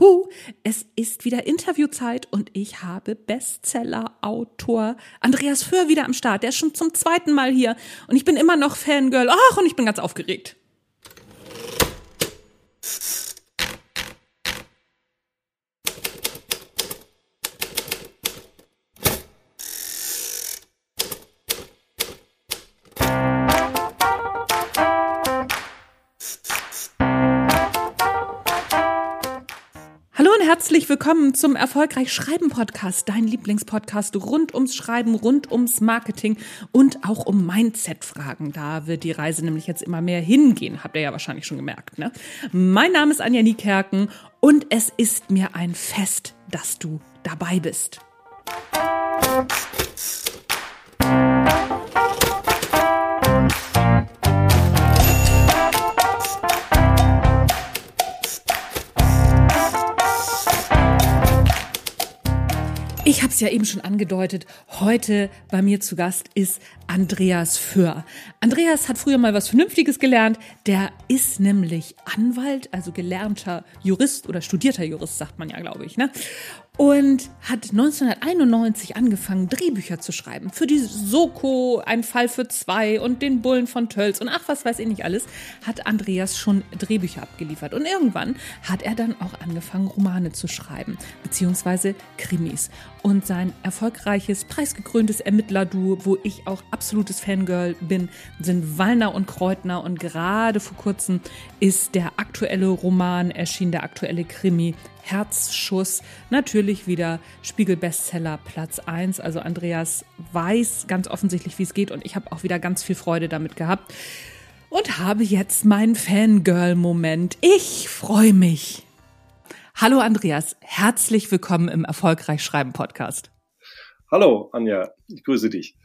Juhu, es ist wieder Interviewzeit und ich habe Bestseller-Autor Andreas Föhr wieder am Start. Der ist schon zum zweiten Mal hier und ich bin immer noch Fangirl. Ach, und ich bin ganz aufgeregt. Herzlich willkommen zum Erfolgreich Schreiben Podcast, dein Lieblingspodcast rund ums Schreiben, rund ums Marketing und auch um Mindset-Fragen. Da wird die Reise nämlich jetzt immer mehr hingehen, habt ihr ja wahrscheinlich schon gemerkt. Ne? Mein Name ist Anja Niekerken und es ist mir ein Fest, dass du dabei bist. Ich habe es ja eben schon angedeutet. Heute bei mir zu Gast ist Andreas Föhr. Andreas hat früher mal was Vernünftiges gelernt. Der ist nämlich Anwalt, also gelernter Jurist oder studierter Jurist, sagt man ja, glaube ich. Ne? Und hat 1991 angefangen, Drehbücher zu schreiben. Für die Soko, ein Fall für zwei und den Bullen von Tölz und ach, was weiß ich nicht alles, hat Andreas schon Drehbücher abgeliefert. Und irgendwann hat er dann auch angefangen, Romane zu schreiben, beziehungsweise Krimis. Und sein erfolgreiches, preisgekröntes Ermittlerduo, wo ich auch absolutes Fangirl bin, sind Wallner und Kreutner. Und gerade vor kurzem ist der aktuelle Roman erschienen, der aktuelle Krimi Herzschuss. Natürlich wieder Spiegel-Bestseller Platz 1. Also Andreas weiß ganz offensichtlich, wie es geht und ich habe auch wieder ganz viel Freude damit gehabt. Und habe jetzt meinen Fangirl-Moment. Ich freue mich. Hallo Andreas, herzlich willkommen im Erfolgreich Schreiben Podcast. Hallo Anja, ich grüße dich.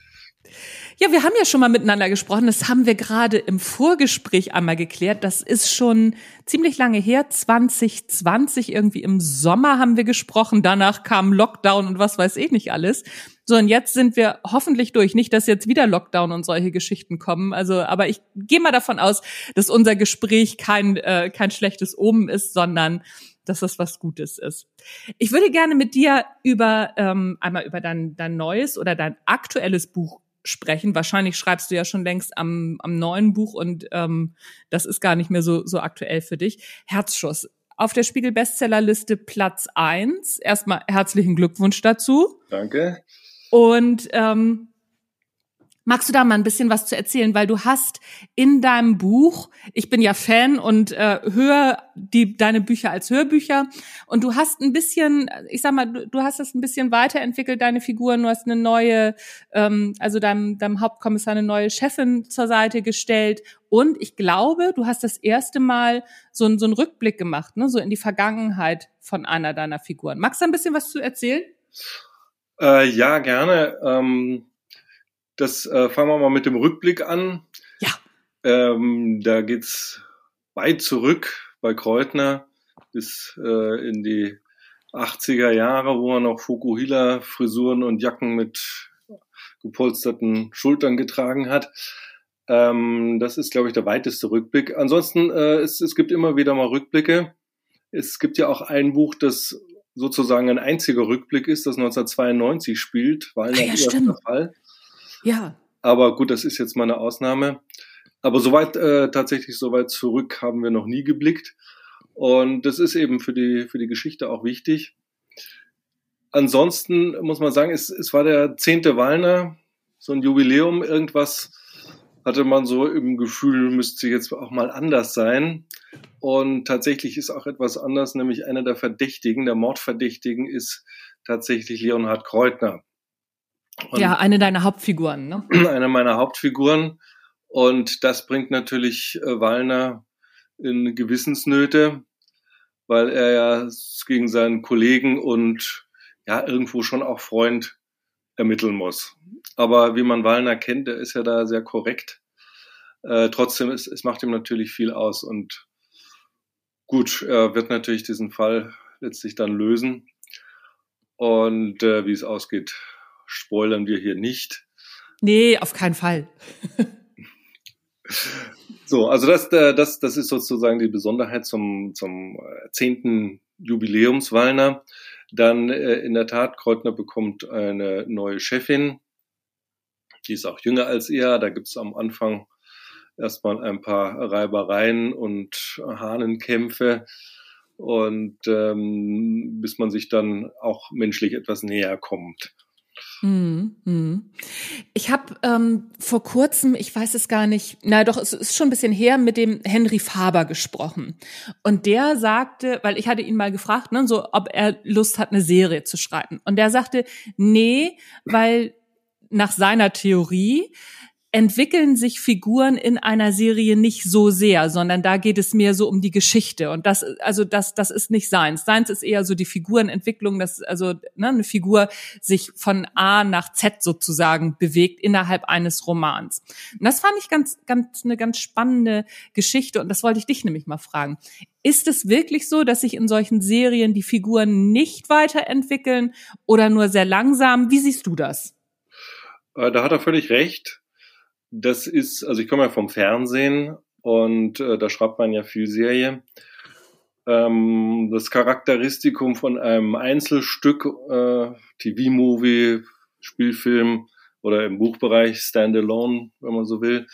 Ja, wir haben ja schon mal miteinander gesprochen. Das haben wir gerade im Vorgespräch einmal geklärt. Das ist schon ziemlich lange her. 2020 irgendwie im Sommer haben wir gesprochen. Danach kam Lockdown und was weiß ich nicht alles. So, und jetzt sind wir hoffentlich durch. Nicht, dass jetzt wieder Lockdown und solche Geschichten kommen. Also, aber ich gehe mal davon aus, dass unser Gespräch kein, äh, kein schlechtes Omen ist, sondern dass das was Gutes ist. Ich würde gerne mit dir über ähm, einmal über dein, dein neues oder dein aktuelles Buch sprechen. Wahrscheinlich schreibst du ja schon längst am, am neuen Buch und ähm, das ist gar nicht mehr so, so aktuell für dich. Herzschuss. Auf der Spiegel Bestsellerliste Platz eins. Erstmal herzlichen Glückwunsch dazu. Danke. Und ähm, Magst du da mal ein bisschen was zu erzählen, weil du hast in deinem Buch, ich bin ja Fan und äh, höre die deine Bücher als Hörbücher und du hast ein bisschen, ich sag mal, du, du hast das ein bisschen weiterentwickelt, deine Figuren, du hast eine neue, ähm, also deinem, deinem Hauptkommissar eine neue Chefin zur Seite gestellt und ich glaube, du hast das erste Mal so, ein, so einen Rückblick gemacht, ne, so in die Vergangenheit von einer deiner Figuren. Magst du ein bisschen was zu erzählen? Äh, ja, gerne. Ähm das äh, fangen wir mal mit dem Rückblick an. Ja. Ähm, da geht's weit zurück bei Kreutner bis äh, in die 80er Jahre, wo er noch Fukuhila-Frisuren und Jacken mit gepolsterten Schultern getragen hat. Ähm, das ist, glaube ich, der weiteste Rückblick. Ansonsten, äh, es, es gibt immer wieder mal Rückblicke. Es gibt ja auch ein Buch, das sozusagen ein einziger Rückblick ist, das 1992 spielt, weil ah, ja, erster Fall. Ja. Aber gut, das ist jetzt mal eine Ausnahme. Aber soweit äh, tatsächlich soweit zurück haben wir noch nie geblickt. Und das ist eben für die, für die Geschichte auch wichtig. Ansonsten muss man sagen, es, es war der zehnte Wallner, so ein Jubiläum, irgendwas hatte man so im Gefühl, müsste jetzt auch mal anders sein. Und tatsächlich ist auch etwas anders, nämlich einer der Verdächtigen, der Mordverdächtigen ist tatsächlich Leonhard Kreutner. Und ja, eine deiner Hauptfiguren, ne? Eine meiner Hauptfiguren. Und das bringt natürlich äh, Wallner in Gewissensnöte, weil er ja gegen seinen Kollegen und ja irgendwo schon auch Freund ermitteln muss. Aber wie man Wallner kennt, der ist ja da sehr korrekt. Äh, trotzdem, es, es macht ihm natürlich viel aus und gut, er wird natürlich diesen Fall letztlich dann lösen. Und äh, wie es ausgeht, spoilern wir hier nicht. Nee, auf keinen Fall. so, also das, das, das ist sozusagen die Besonderheit zum, zum äh, zehnten Jubiläumswallner. Dann äh, in der Tat, Kreutner bekommt eine neue Chefin. Die ist auch jünger als er. Da gibt es am Anfang erstmal ein paar Reibereien und Hahnenkämpfe und ähm, bis man sich dann auch menschlich etwas näher kommt. Hm, hm. Ich habe ähm, vor kurzem, ich weiß es gar nicht, na doch, es ist schon ein bisschen her, mit dem Henry Faber gesprochen. Und der sagte, weil ich hatte ihn mal gefragt, ne, so, ob er Lust hat, eine Serie zu schreiben. Und der sagte, nee, weil nach seiner Theorie entwickeln sich Figuren in einer Serie nicht so sehr, sondern da geht es mehr so um die Geschichte und das also das das ist nicht seins. Seins ist eher so die Figurenentwicklung, dass also ne, eine Figur sich von A nach Z sozusagen bewegt innerhalb eines Romans. Und das fand ich ganz ganz eine ganz spannende Geschichte und das wollte ich dich nämlich mal fragen. Ist es wirklich so, dass sich in solchen Serien die Figuren nicht weiterentwickeln oder nur sehr langsam? Wie siehst du das? Äh, da hat er völlig recht. Das ist, also ich komme ja vom Fernsehen und äh, da schreibt man ja viel Serie. Ähm, das Charakteristikum von einem Einzelstück, äh, TV-Movie, Spielfilm oder im Buchbereich Standalone, wenn man so will,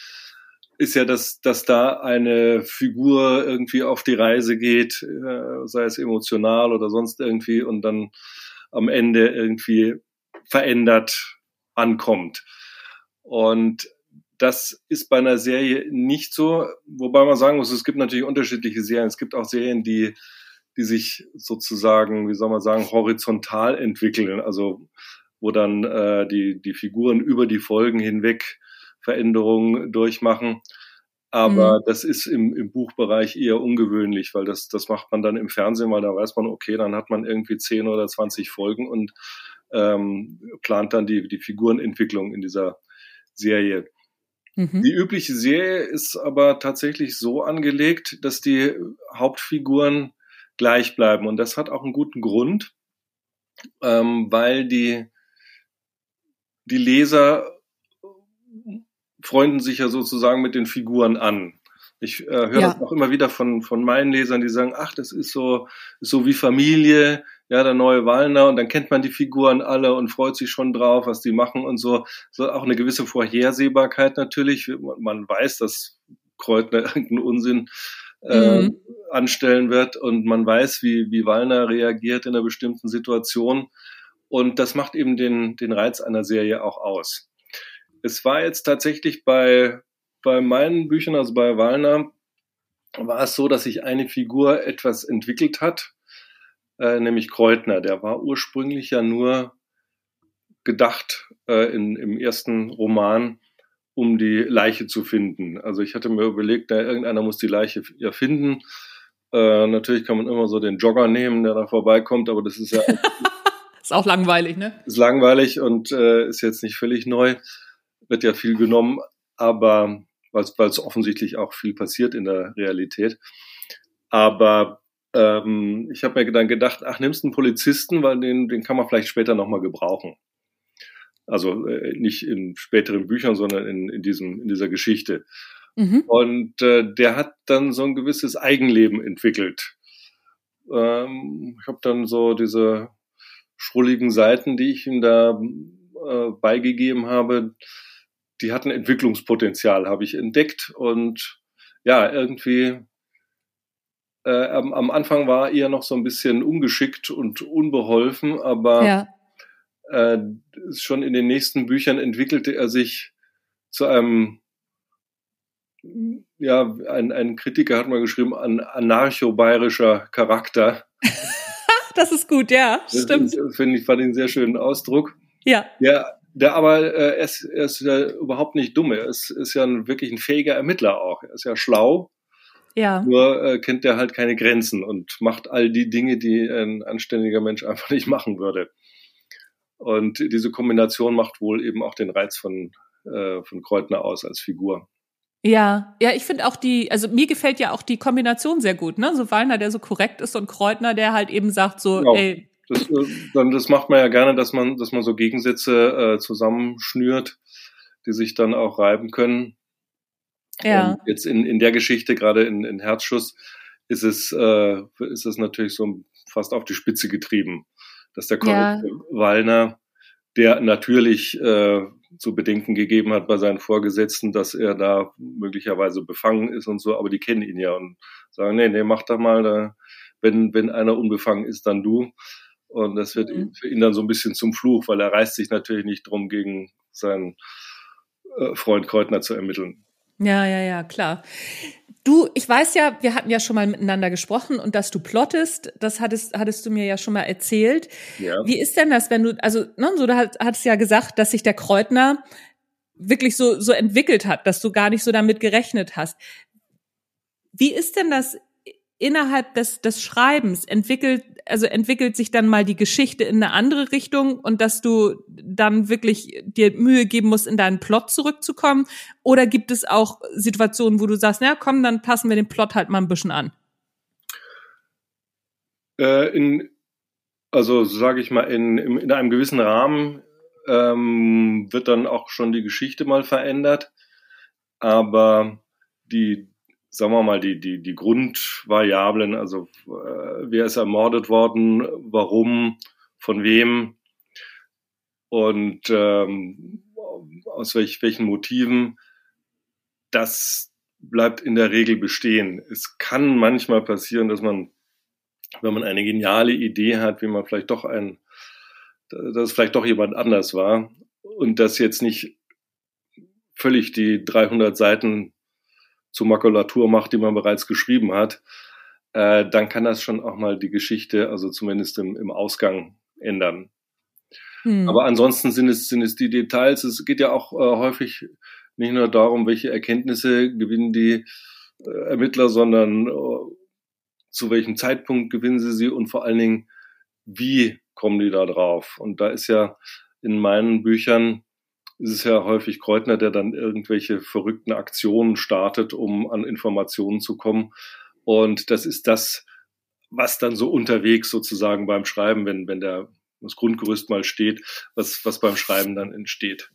ist ja, dass, dass da eine Figur irgendwie auf die Reise geht, äh, sei es emotional oder sonst irgendwie, und dann am Ende irgendwie verändert ankommt. Und das ist bei einer Serie nicht so, wobei man sagen muss, es gibt natürlich unterschiedliche Serien. Es gibt auch Serien, die, die sich sozusagen, wie soll man sagen, horizontal entwickeln, also wo dann äh, die, die Figuren über die Folgen hinweg Veränderungen durchmachen. Aber mhm. das ist im, im Buchbereich eher ungewöhnlich, weil das, das macht man dann im Fernsehen, weil da weiß man, okay, dann hat man irgendwie 10 oder 20 Folgen und ähm, plant dann die, die Figurenentwicklung in dieser Serie. Mhm. Die übliche Serie ist aber tatsächlich so angelegt, dass die Hauptfiguren gleich bleiben. Und das hat auch einen guten Grund, ähm, weil die, die Leser freunden sich ja sozusagen mit den Figuren an. Ich äh, höre ja. das auch immer wieder von, von meinen Lesern, die sagen, ach, das ist so, ist so wie Familie, ja, der neue Wallner und dann kennt man die Figuren alle und freut sich schon drauf, was die machen und so. So auch eine gewisse Vorhersehbarkeit natürlich. Man weiß, dass Kreutner irgendeinen Unsinn äh, mhm. anstellen wird und man weiß, wie, wie Wallner reagiert in einer bestimmten Situation. Und das macht eben den, den Reiz einer Serie auch aus. Es war jetzt tatsächlich bei, bei meinen Büchern, also bei Wallner, war es so, dass sich eine Figur etwas entwickelt hat äh, nämlich Kreutner. Der war ursprünglich ja nur gedacht äh, in, im ersten Roman, um die Leiche zu finden. Also ich hatte mir überlegt, da irgendeiner muss die Leiche ja finden. Äh, natürlich kann man immer so den Jogger nehmen, der da vorbeikommt, aber das ist ja ist auch langweilig, ne? Ist langweilig und äh, ist jetzt nicht völlig neu. Wird ja viel genommen, aber weil es offensichtlich auch viel passiert in der Realität. Aber ähm, ich habe mir dann gedacht, ach, nimmst einen Polizisten, weil den, den kann man vielleicht später nochmal gebrauchen. Also äh, nicht in späteren Büchern, sondern in, in, diesem, in dieser Geschichte. Mhm. Und äh, der hat dann so ein gewisses Eigenleben entwickelt. Ähm, ich habe dann so diese schrulligen Seiten, die ich ihm da äh, beigegeben habe, die hatten Entwicklungspotenzial, habe ich entdeckt. Und ja, irgendwie äh, am, am, Anfang war er noch so ein bisschen ungeschickt und unbeholfen, aber ja. äh, schon in den nächsten Büchern entwickelte er sich zu einem, ja, ein, ein Kritiker hat mal geschrieben, ein anarcho-bayerischer Charakter. das ist gut, ja, das stimmt. Finde ich, fand ich einen sehr schönen Ausdruck. Ja. Der, der aber, äh, er ist, er ist ja überhaupt nicht dumm. Er ist, ist ja ein, wirklich ein fähiger Ermittler auch. Er ist ja schlau ja. Nur äh, kennt er halt keine Grenzen und macht all die Dinge, die ein anständiger Mensch einfach nicht machen würde. Und diese Kombination macht wohl eben auch den Reiz von, äh, von Kreutner aus als Figur. Ja, ja, ich finde auch die, also mir gefällt ja auch die Kombination sehr gut, ne? So Wallner, der so korrekt ist und Kreutner, der halt eben sagt so, genau. ey. Das, äh, dann, das macht man ja gerne, dass man, dass man so Gegensätze äh, zusammenschnürt, die sich dann auch reiben können. Ja. Und jetzt in, in der Geschichte, gerade in, in Herzschuss, ist es, äh, ist es natürlich so fast auf die Spitze getrieben, dass der Kollege ja. Wallner, der natürlich äh, zu bedenken gegeben hat bei seinen Vorgesetzten, dass er da möglicherweise befangen ist und so, aber die kennen ihn ja und sagen, nee, nee, mach doch mal, da, wenn, wenn einer unbefangen ist, dann du. Und das wird mhm. für ihn dann so ein bisschen zum Fluch, weil er reißt sich natürlich nicht drum, gegen seinen äh, Freund Kreutner zu ermitteln. Ja, ja, ja, klar. Du, ich weiß ja, wir hatten ja schon mal miteinander gesprochen und dass du plottest, das hattest, hattest du mir ja schon mal erzählt. Ja. Wie ist denn das, wenn du, also, ne, so, du hattest ja gesagt, dass sich der Kreutner wirklich so, so entwickelt hat, dass du gar nicht so damit gerechnet hast. Wie ist denn das innerhalb des, des Schreibens entwickelt, also entwickelt sich dann mal die Geschichte in eine andere Richtung und dass du dann wirklich dir Mühe geben musst, in deinen Plot zurückzukommen? Oder gibt es auch Situationen, wo du sagst, na komm, dann passen wir den Plot halt mal ein bisschen an? Äh, in, also sage ich mal, in, in einem gewissen Rahmen ähm, wird dann auch schon die Geschichte mal verändert. Aber die, sagen wir mal, die, die, die Grundvariablen, also äh, wer ist ermordet worden, warum, von wem und ähm, aus welch, welchen Motiven, das bleibt in der Regel bestehen. Es kann manchmal passieren, dass man, wenn man eine geniale Idee hat, wie man vielleicht doch ein, dass es vielleicht doch jemand anders war und das jetzt nicht völlig die 300 Seiten zur Makulatur macht, die man bereits geschrieben hat, äh, dann kann das schon auch mal die Geschichte, also zumindest im, im Ausgang ändern. Hm. Aber ansonsten sind es, sind es die Details. Es geht ja auch äh, häufig nicht nur darum, welche Erkenntnisse gewinnen die äh, Ermittler, sondern äh, zu welchem Zeitpunkt gewinnen sie sie und vor allen Dingen, wie kommen die da drauf? Und da ist ja in meinen Büchern ist es ja häufig Kreutner, der dann irgendwelche verrückten Aktionen startet, um an Informationen zu kommen. Und das ist das, was dann so unterwegs sozusagen beim Schreiben, wenn, wenn der, das Grundgerüst mal steht, was, was beim Schreiben dann entsteht.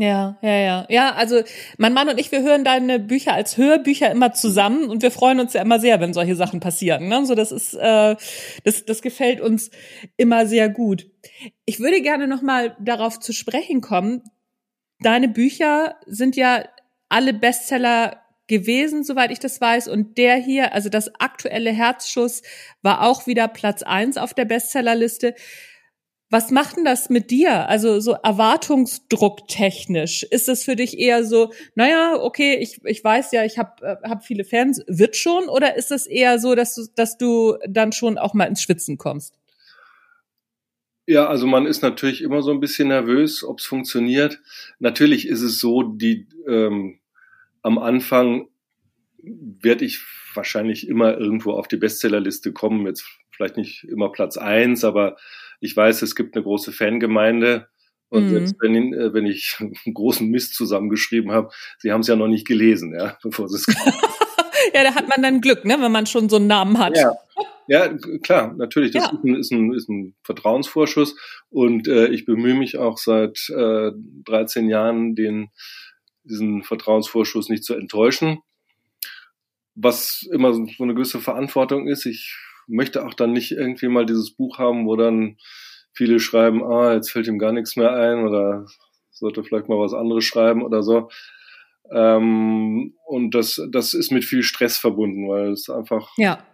Ja, ja, ja. Ja, also mein Mann und ich, wir hören deine Bücher als Hörbücher immer zusammen und wir freuen uns ja immer sehr, wenn solche Sachen passieren. Ne? So, das ist, äh, das, das gefällt uns immer sehr gut. Ich würde gerne nochmal darauf zu sprechen kommen. Deine Bücher sind ja alle Bestseller gewesen, soweit ich das weiß. Und der hier, also das aktuelle Herzschuss, war auch wieder Platz eins auf der Bestsellerliste. Was macht denn das mit dir? Also so Erwartungsdruck technisch. Ist es für dich eher so, naja, okay, ich, ich weiß ja, ich habe äh, hab viele Fans, wird schon? Oder ist es eher so, dass du, dass du dann schon auch mal ins Schwitzen kommst? Ja, also man ist natürlich immer so ein bisschen nervös, ob es funktioniert. Natürlich ist es so, die ähm, am Anfang werde ich wahrscheinlich immer irgendwo auf die Bestsellerliste kommen. Jetzt vielleicht nicht immer Platz eins, aber ich weiß, es gibt eine große Fangemeinde. Und mhm. selbst wenn, äh, wenn ich einen großen Mist zusammengeschrieben habe, sie haben es ja noch nicht gelesen, ja, bevor sie es Ja, da hat man dann Glück, ne, wenn man schon so einen Namen hat. Ja, ja klar, natürlich. Das ja. ist, ein, ist, ein, ist ein Vertrauensvorschuss. Und äh, ich bemühe mich auch seit äh, 13 Jahren, den, diesen Vertrauensvorschuss nicht zu enttäuschen. Was immer so eine gewisse Verantwortung ist. Ich möchte auch dann nicht irgendwie mal dieses Buch haben, wo dann viele schreiben, ah, jetzt fällt ihm gar nichts mehr ein oder sollte vielleicht mal was anderes schreiben oder so. Ähm, und das, das ist mit viel Stress verbunden, weil es einfach, ja.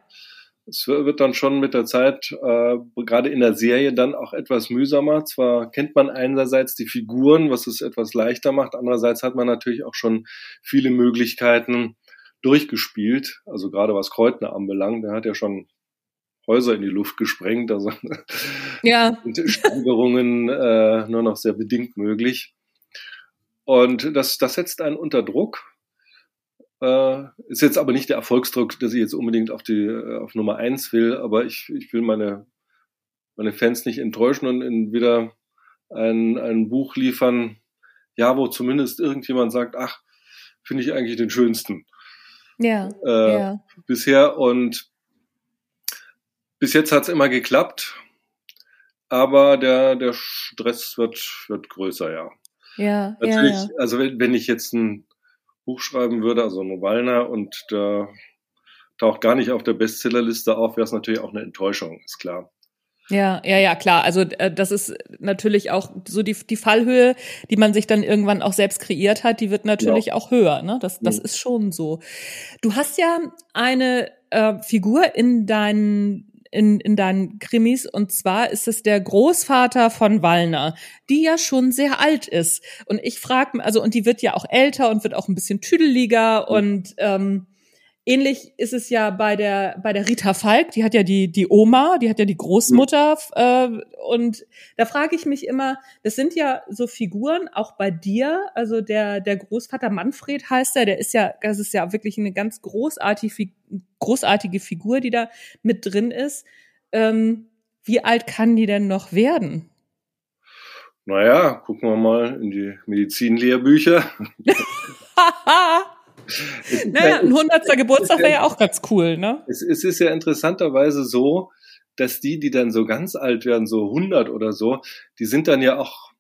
es wird dann schon mit der Zeit, äh, gerade in der Serie, dann auch etwas mühsamer. Zwar kennt man einerseits die Figuren, was es etwas leichter macht, andererseits hat man natürlich auch schon viele Möglichkeiten durchgespielt. Also gerade was Kreutner anbelangt, der hat ja schon Häuser in die Luft gesprengt. Also ja. sind Steigerungen äh, nur noch sehr bedingt möglich. Und das, das setzt einen unter Druck. Äh, ist jetzt aber nicht der Erfolgsdruck, dass ich jetzt unbedingt auf die äh, auf Nummer eins will, aber ich, ich will meine, meine Fans nicht enttäuschen und in wieder ein, ein Buch liefern, ja, wo zumindest irgendjemand sagt, ach, finde ich eigentlich den schönsten. Ja, äh, ja. Bisher und bis jetzt hat es immer geklappt, aber der, der Stress wird, wird größer, ja. Ja, Natürlich, ja, ja. also wenn, wenn ich jetzt ein Buch schreiben würde, also Wallner und da taucht gar nicht auf der Bestsellerliste auf, wäre es natürlich auch eine Enttäuschung, ist klar. Ja, ja, ja, klar. Also äh, das ist natürlich auch so die, die Fallhöhe, die man sich dann irgendwann auch selbst kreiert hat, die wird natürlich ja. auch höher. Ne? Das, das mhm. ist schon so. Du hast ja eine äh, Figur in deinen in, in deinen Krimis. Und zwar ist es der Großvater von Wallner, die ja schon sehr alt ist. Und ich frage, also und die wird ja auch älter und wird auch ein bisschen tüdeliger. Und ähm, Ähnlich ist es ja bei der bei der Rita Falk, die hat ja die die Oma, die hat ja die Großmutter äh, und da frage ich mich immer, das sind ja so Figuren auch bei dir, also der der Großvater Manfred heißt er, der ist ja das ist ja wirklich eine ganz großartige großartige Figur, die da mit drin ist. Ähm, wie alt kann die denn noch werden? Naja, gucken wir mal in die Medizinlehrbücher. naja, ein 100. Geburtstag wäre ja auch ganz cool, ne? Es, es ist ja interessanterweise so, dass die, die dann so ganz alt werden, so 100 oder so, die sind dann ja auch,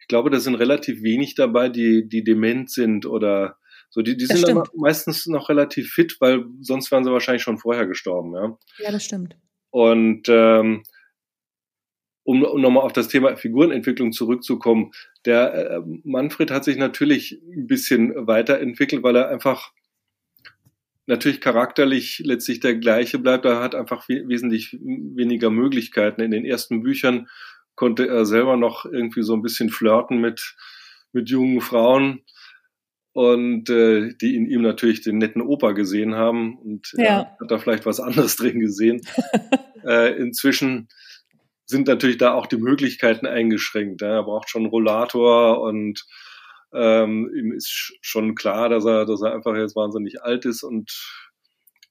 ich glaube, da sind relativ wenig dabei, die, die dement sind oder so. Die, die sind dann meistens noch relativ fit, weil sonst wären sie wahrscheinlich schon vorher gestorben, ja. Ja, das stimmt. Und ähm, um, um nochmal auf das Thema Figurenentwicklung zurückzukommen, der äh, Manfred hat sich natürlich ein bisschen weiterentwickelt, weil er einfach natürlich charakterlich letztlich der gleiche bleibt. Er hat einfach wesentlich weniger Möglichkeiten. In den ersten Büchern konnte er selber noch irgendwie so ein bisschen flirten mit, mit jungen Frauen und äh, die in ihm natürlich den netten Opa gesehen haben und ja. hat da vielleicht was anderes drin gesehen. äh, inzwischen sind natürlich da auch die Möglichkeiten eingeschränkt. Ja. Er braucht schon einen Rollator und ähm, ihm ist schon klar, dass er, dass er einfach jetzt wahnsinnig alt ist und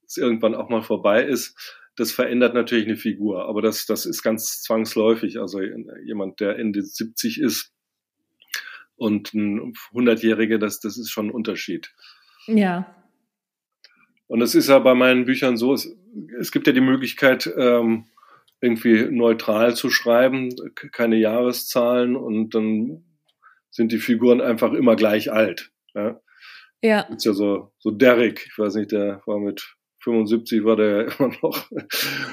es irgendwann auch mal vorbei ist. Das verändert natürlich eine Figur, aber das, das ist ganz zwangsläufig. Also jemand, der Ende 70 ist und ein 100-Jähriger, das, das ist schon ein Unterschied. Ja. Und es ist ja bei meinen Büchern so, es, es gibt ja die Möglichkeit, ähm, irgendwie neutral zu schreiben, keine Jahreszahlen und dann sind die Figuren einfach immer gleich alt. Ja. Ja. Ist ja so, so Derek, ich weiß nicht, der war mit 75 war der immer noch.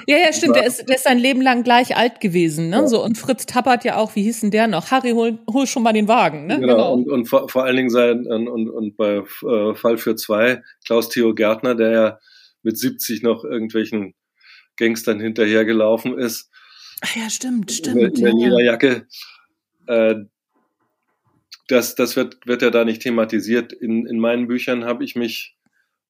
Ja, ja, stimmt. Der ist, der ist sein Leben lang gleich alt gewesen, ne? Ja. So und Fritz Tappert ja auch. Wie hieß denn der noch? Harry, hol, hol schon mal den Wagen, ne? Genau. genau. Und, und vor, vor allen Dingen sein und, und, und bei äh, Fall für zwei Klaus Theo Gärtner, der ja mit 70 noch irgendwelchen Gangstern hinterhergelaufen ist. Ach ja, stimmt, stimmt. In der ja. Lederjacke. Äh, das, das wird, wird ja da nicht thematisiert. In, in meinen Büchern habe ich mich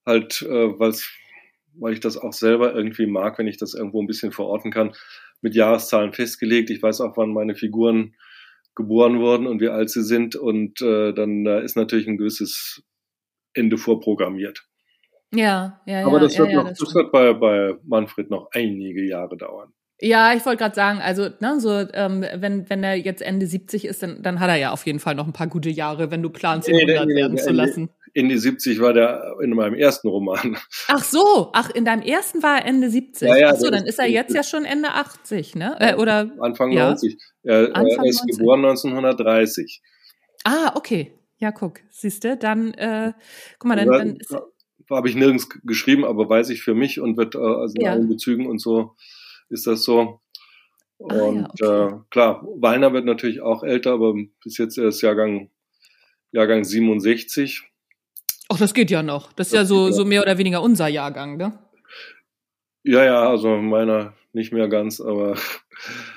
halt, äh, weil ich das auch selber irgendwie mag, wenn ich das irgendwo ein bisschen verorten kann, mit Jahreszahlen festgelegt. Ich weiß auch, wann meine Figuren geboren wurden und wie alt sie sind. Und äh, dann da ist natürlich ein gewisses Ende vorprogrammiert. Ja, ja, ja. Aber das wird, ja, noch, das, das wird bei, bei Manfred noch einige Jahre dauern. Ja, ich wollte gerade sagen, also ne, so ähm, wenn wenn er jetzt Ende 70 ist, dann, dann hat er ja auf jeden Fall noch ein paar gute Jahre, wenn du planst, ihn nee, 100 nee, werden nee, zu lassen. Ende 70 war der in meinem ersten Roman. Ach so, ach in deinem ersten war er Ende 70. Ja, ja, ach so, dann ist er jetzt ja schon Ende 80, ne? Äh, oder Anfang ja. 90. Er, Anfang er ist 90. geboren 1930. Ah, okay. Ja, guck, siehst du, dann äh, guck mal, dann, dann ist, habe ich nirgends geschrieben, aber weiß ich für mich und wird äh, also in ja. allen Bezügen und so ist das so. Und ah, ja, okay. äh, klar, Weiner wird natürlich auch älter, aber bis jetzt ist Jahrgang, Jahrgang 67. Ach, das geht ja noch. Das ist das ja so, so mehr oder weniger unser Jahrgang, ne? Ja, ja, also meiner nicht mehr ganz, aber.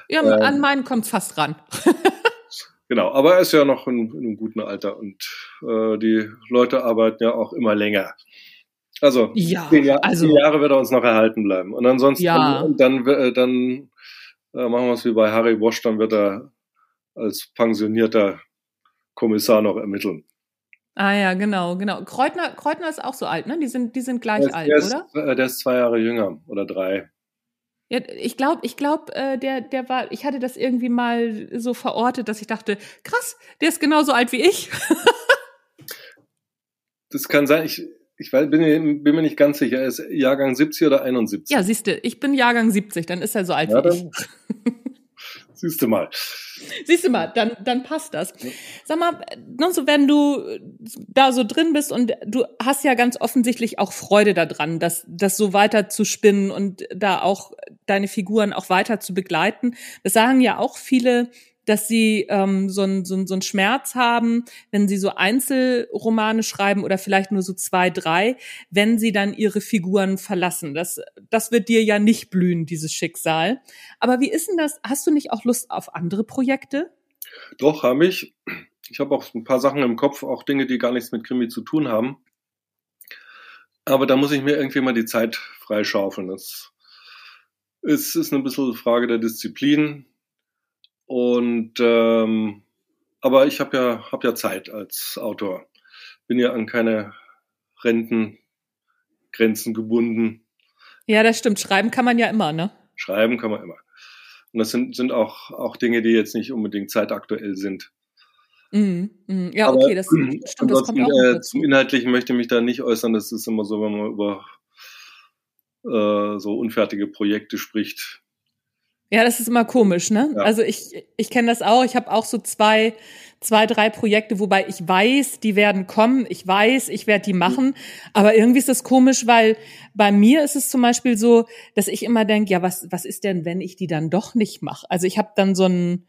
Ja, ähm, an meinen kommt fast ran. genau, aber er ist ja noch in, in einem guten Alter und äh, die Leute arbeiten ja auch immer länger. Also, ja, zehn, Jahr, also zehn Jahre wird er uns noch erhalten bleiben. Und ansonsten, ja. dann, dann, dann, dann äh, machen wir es wie bei Harry Bosch, dann wird er als pensionierter Kommissar noch ermitteln. Ah ja, genau, genau. Kreutner, Kreutner ist auch so alt, ne? Die sind, die sind gleich der, alt, der ist, oder? Äh, der ist zwei Jahre jünger oder drei. Ja, ich glaube, ich glaube, äh, der, der war, ich hatte das irgendwie mal so verortet, dass ich dachte, krass, der ist genauso alt wie ich. das kann sein. Ich, ich weiß, bin, bin, mir nicht ganz sicher, er ist Jahrgang 70 oder 71? Ja, siehst du, ich bin Jahrgang 70, dann ist er so alt ja, wie ich. siehst du mal. Siehst du mal, dann, dann passt das. Sag mal, noch so, wenn du da so drin bist und du hast ja ganz offensichtlich auch Freude daran, das, das so weiter zu spinnen und da auch deine Figuren auch weiter zu begleiten. Das sagen ja auch viele dass sie ähm, so, ein, so, ein, so einen Schmerz haben, wenn sie so Einzelromane schreiben oder vielleicht nur so zwei, drei, wenn sie dann ihre Figuren verlassen. Das, das wird dir ja nicht blühen, dieses Schicksal. Aber wie ist denn das? Hast du nicht auch Lust auf andere Projekte? Doch, habe ich. Ich habe auch ein paar Sachen im Kopf, auch Dinge, die gar nichts mit Krimi zu tun haben. Aber da muss ich mir irgendwie mal die Zeit freischaufeln. Das ist, ist ein bisschen Frage der Disziplin. Und ähm, aber ich habe ja hab ja Zeit als Autor. Bin ja an keine Rentengrenzen gebunden. Ja, das stimmt. Schreiben kann man ja immer, ne? Schreiben kann man immer. Und das sind, sind auch, auch Dinge, die jetzt nicht unbedingt zeitaktuell sind. Mm, mm, ja, Aber, okay, das stimmt. Das kommt auch äh, zum Inhaltlichen möchte ich mich da nicht äußern. Das ist immer so, wenn man über äh, so unfertige Projekte spricht. Ja, das ist immer komisch, ne? Ja. Also ich, ich kenne das auch. Ich habe auch so zwei, zwei, drei Projekte, wobei ich weiß, die werden kommen. Ich weiß, ich werde die machen. Aber irgendwie ist das komisch, weil bei mir ist es zum Beispiel so, dass ich immer denke, ja, was, was ist denn, wenn ich die dann doch nicht mache? Also ich habe dann so ein,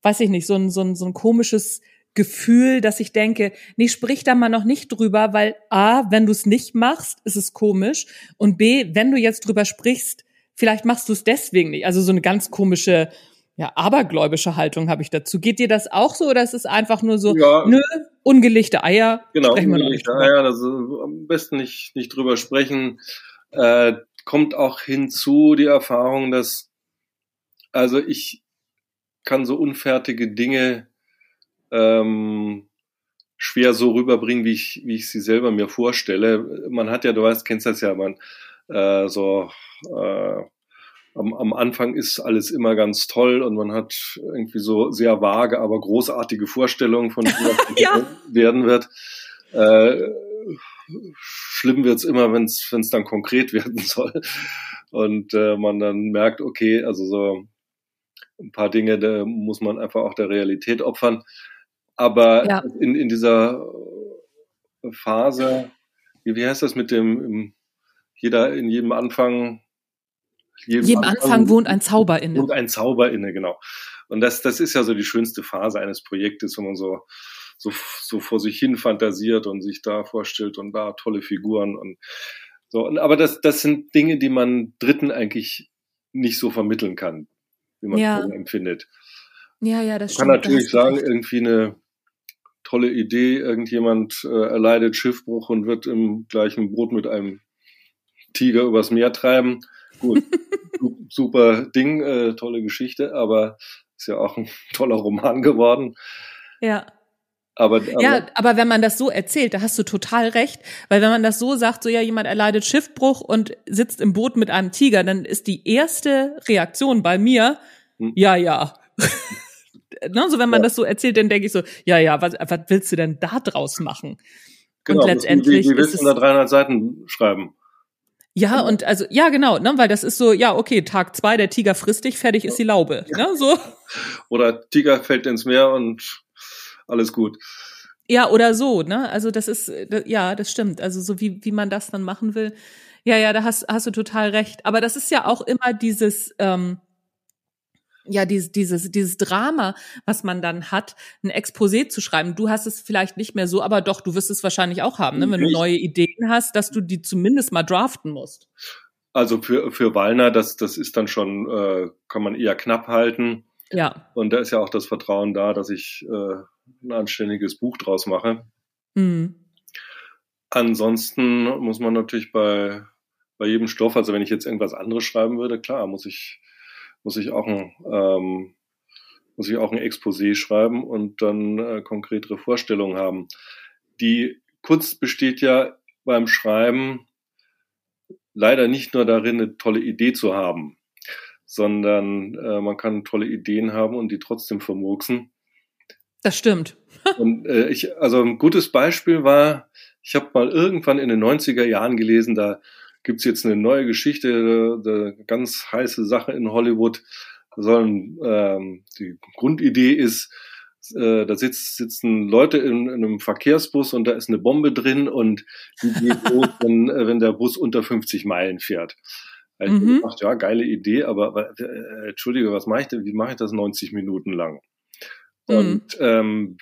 weiß ich nicht, so ein, so ein, so ein komisches Gefühl, dass ich denke, nee, sprich da mal noch nicht drüber, weil A, wenn du es nicht machst, ist es komisch. Und B, wenn du jetzt drüber sprichst, vielleicht machst du es deswegen nicht. Also so eine ganz komische, ja, abergläubische Haltung habe ich dazu. Geht dir das auch so oder ist es einfach nur so, ja. nö, ungelichte Eier? Genau, ungelichte Eier, also am besten nicht, nicht drüber sprechen. Äh, kommt auch hinzu die Erfahrung, dass, also ich kann so unfertige Dinge ähm, schwer so rüberbringen, wie ich, wie ich sie selber mir vorstelle. Man hat ja, du weißt, kennst das ja, man äh, so äh, am, am Anfang ist alles immer ganz toll und man hat irgendwie so sehr vage, aber großartige Vorstellungen von wie ja. werden wird. Äh, schlimm wird's immer, wenn es dann konkret werden soll und äh, man dann merkt, okay, also so ein paar Dinge, da muss man einfach auch der Realität opfern. Aber ja. in, in dieser Phase, wie, wie heißt das mit dem, jeder in jedem Anfang jedem, jedem Anfang, Anfang, wohnt ein Zauber inne. Wohnt ein Zauber inne, genau. Und das, das ist ja so die schönste Phase eines Projektes, wenn man so, so, so vor sich hin fantasiert und sich da vorstellt und da tolle Figuren und so. Und, aber das, das sind Dinge, die man Dritten eigentlich nicht so vermitteln kann, wie man ja. empfindet. Ja, ja, das man stimmt. Man kann natürlich sagen, irgendwie eine tolle Idee, irgendjemand äh, erleidet Schiffbruch und wird im gleichen Boot mit einem Tiger übers Meer treiben. Gut, super Ding, äh, tolle Geschichte, aber ist ja auch ein toller Roman geworden. Ja. Aber, aber, ja, aber wenn man das so erzählt, da hast du total recht, weil wenn man das so sagt, so ja, jemand erleidet Schiffbruch und sitzt im Boot mit einem Tiger, dann ist die erste Reaktion bei mir, hm. ja, ja. ne, so wenn man ja. das so erzählt, dann denke ich so, ja, ja, was, was willst du denn da draus machen? Genau, und letztendlich. Wie, wie willst du da 300 Seiten schreiben? Ja, und also, ja, genau, ne, weil das ist so, ja, okay, Tag zwei, der Tiger frisst dich, fertig ist die Laube, ja. ne, so. Oder Tiger fällt ins Meer und alles gut. Ja, oder so, ne, also das ist, ja, das stimmt, also so wie, wie man das dann machen will. Ja, ja, da hast, hast du total recht. Aber das ist ja auch immer dieses, ähm, ja, dieses, dieses, dieses Drama, was man dann hat, ein Exposé zu schreiben. Du hast es vielleicht nicht mehr so, aber doch, du wirst es wahrscheinlich auch haben, ne? wenn du neue Ideen hast, dass du die zumindest mal draften musst. Also für, für Wallner, das, das ist dann schon, äh, kann man eher knapp halten. Ja. Und da ist ja auch das Vertrauen da, dass ich äh, ein anständiges Buch draus mache. Mhm. Ansonsten muss man natürlich bei, bei jedem Stoff, also wenn ich jetzt irgendwas anderes schreiben würde, klar, muss ich muss ich auch ein, ähm, muss ich auch ein Exposé schreiben und dann äh, konkretere Vorstellungen haben. Die Kunst besteht ja beim Schreiben leider nicht nur darin, eine tolle Idee zu haben, sondern äh, man kann tolle Ideen haben und die trotzdem vermurksen. Das stimmt. und äh, ich, also ein gutes Beispiel war, ich habe mal irgendwann in den 90er Jahren gelesen, da gibt's jetzt eine neue Geschichte, eine ganz heiße Sache in Hollywood. sollen, ähm, die Grundidee ist, äh, da sitzt, sitzen Leute in, in, einem Verkehrsbus und da ist eine Bombe drin und die geht los, wenn, wenn der Bus unter 50 Meilen fährt. Also mhm. dachte, ja, geile Idee, aber, äh, entschuldige, was mache ich denn, wie mache ich das 90 Minuten lang? Mhm. Und ähm,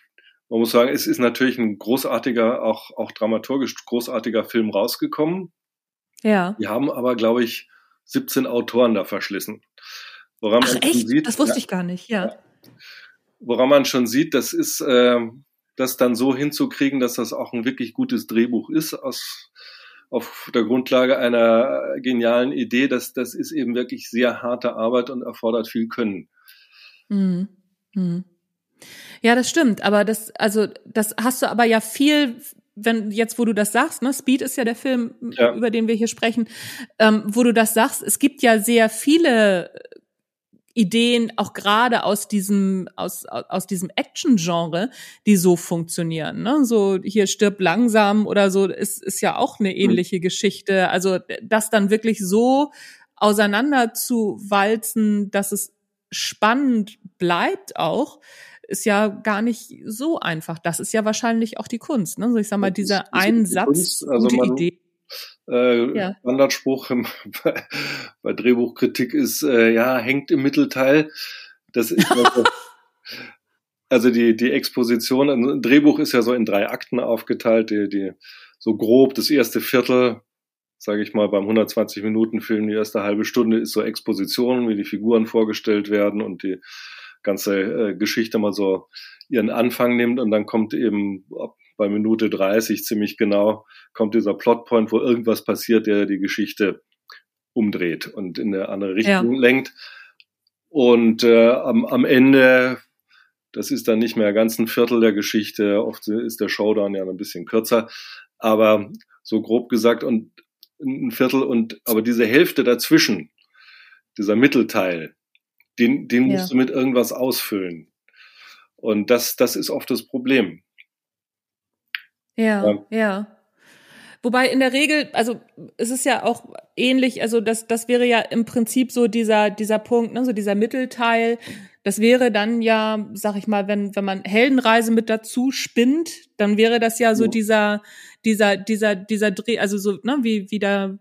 man muss sagen, es ist natürlich ein großartiger, auch, auch dramaturgisch großartiger Film rausgekommen. Ja. Wir haben aber, glaube ich, 17 Autoren da verschlissen. Woran Ach, man echt? Sieht, das wusste ja, ich gar nicht, ja. Woran man schon sieht, das ist, äh, das dann so hinzukriegen, dass das auch ein wirklich gutes Drehbuch ist, aus, auf der Grundlage einer genialen Idee, das, das ist eben wirklich sehr harte Arbeit und erfordert viel Können. Mhm. Mhm. Ja, das stimmt, aber das, also, das hast du aber ja viel, wenn jetzt, wo du das sagst, ne, Speed ist ja der Film, ja. über den wir hier sprechen, ähm, wo du das sagst, es gibt ja sehr viele Ideen, auch gerade aus diesem, aus, aus diesem Action-Genre, die so funktionieren. Ne? So hier stirbt langsam oder so, ist, ist ja auch eine mhm. ähnliche mhm. Geschichte. Also das dann wirklich so auseinander zu walzen, dass es spannend bleibt auch, ist ja gar nicht so einfach. Das ist ja wahrscheinlich auch die Kunst. Ne? So ich sag mal, dieser ein Satz, also gute Idee. Äh, ja. Standardspruch im, bei, bei, Drehbuchkritik ist, äh, ja, hängt im Mittelteil. Das ist also, also die, die Exposition, ein Drehbuch ist ja so in drei Akten aufgeteilt, die, die so grob das erste Viertel, sage ich mal, beim 120 Minuten Film, die erste halbe Stunde ist so Exposition, wie die Figuren vorgestellt werden und die ganze äh, Geschichte mal so ihren Anfang nimmt und dann kommt eben bei Minute 30 ziemlich genau kommt dieser Plotpoint, wo irgendwas passiert, der die Geschichte umdreht und in eine andere Richtung ja. lenkt. Und äh, am, am Ende, das ist dann nicht mehr ganz ein Viertel der Geschichte, oft ist der Showdown ja ein bisschen kürzer, aber so grob gesagt und ein Viertel und aber diese Hälfte dazwischen, dieser Mittelteil, den, den ja. musst du mit irgendwas ausfüllen. Und das, das ist oft das Problem. Ja, ja. ja. Wobei in der Regel, also es ist ja auch ähnlich, also das, das wäre ja im Prinzip so dieser, dieser Punkt, ne, so dieser Mittelteil. Das wäre dann ja, sag ich mal, wenn, wenn man Heldenreise mit dazu spinnt, dann wäre das ja so dieser, dieser, dieser, dieser Dreh, also so, ne, wie, wie der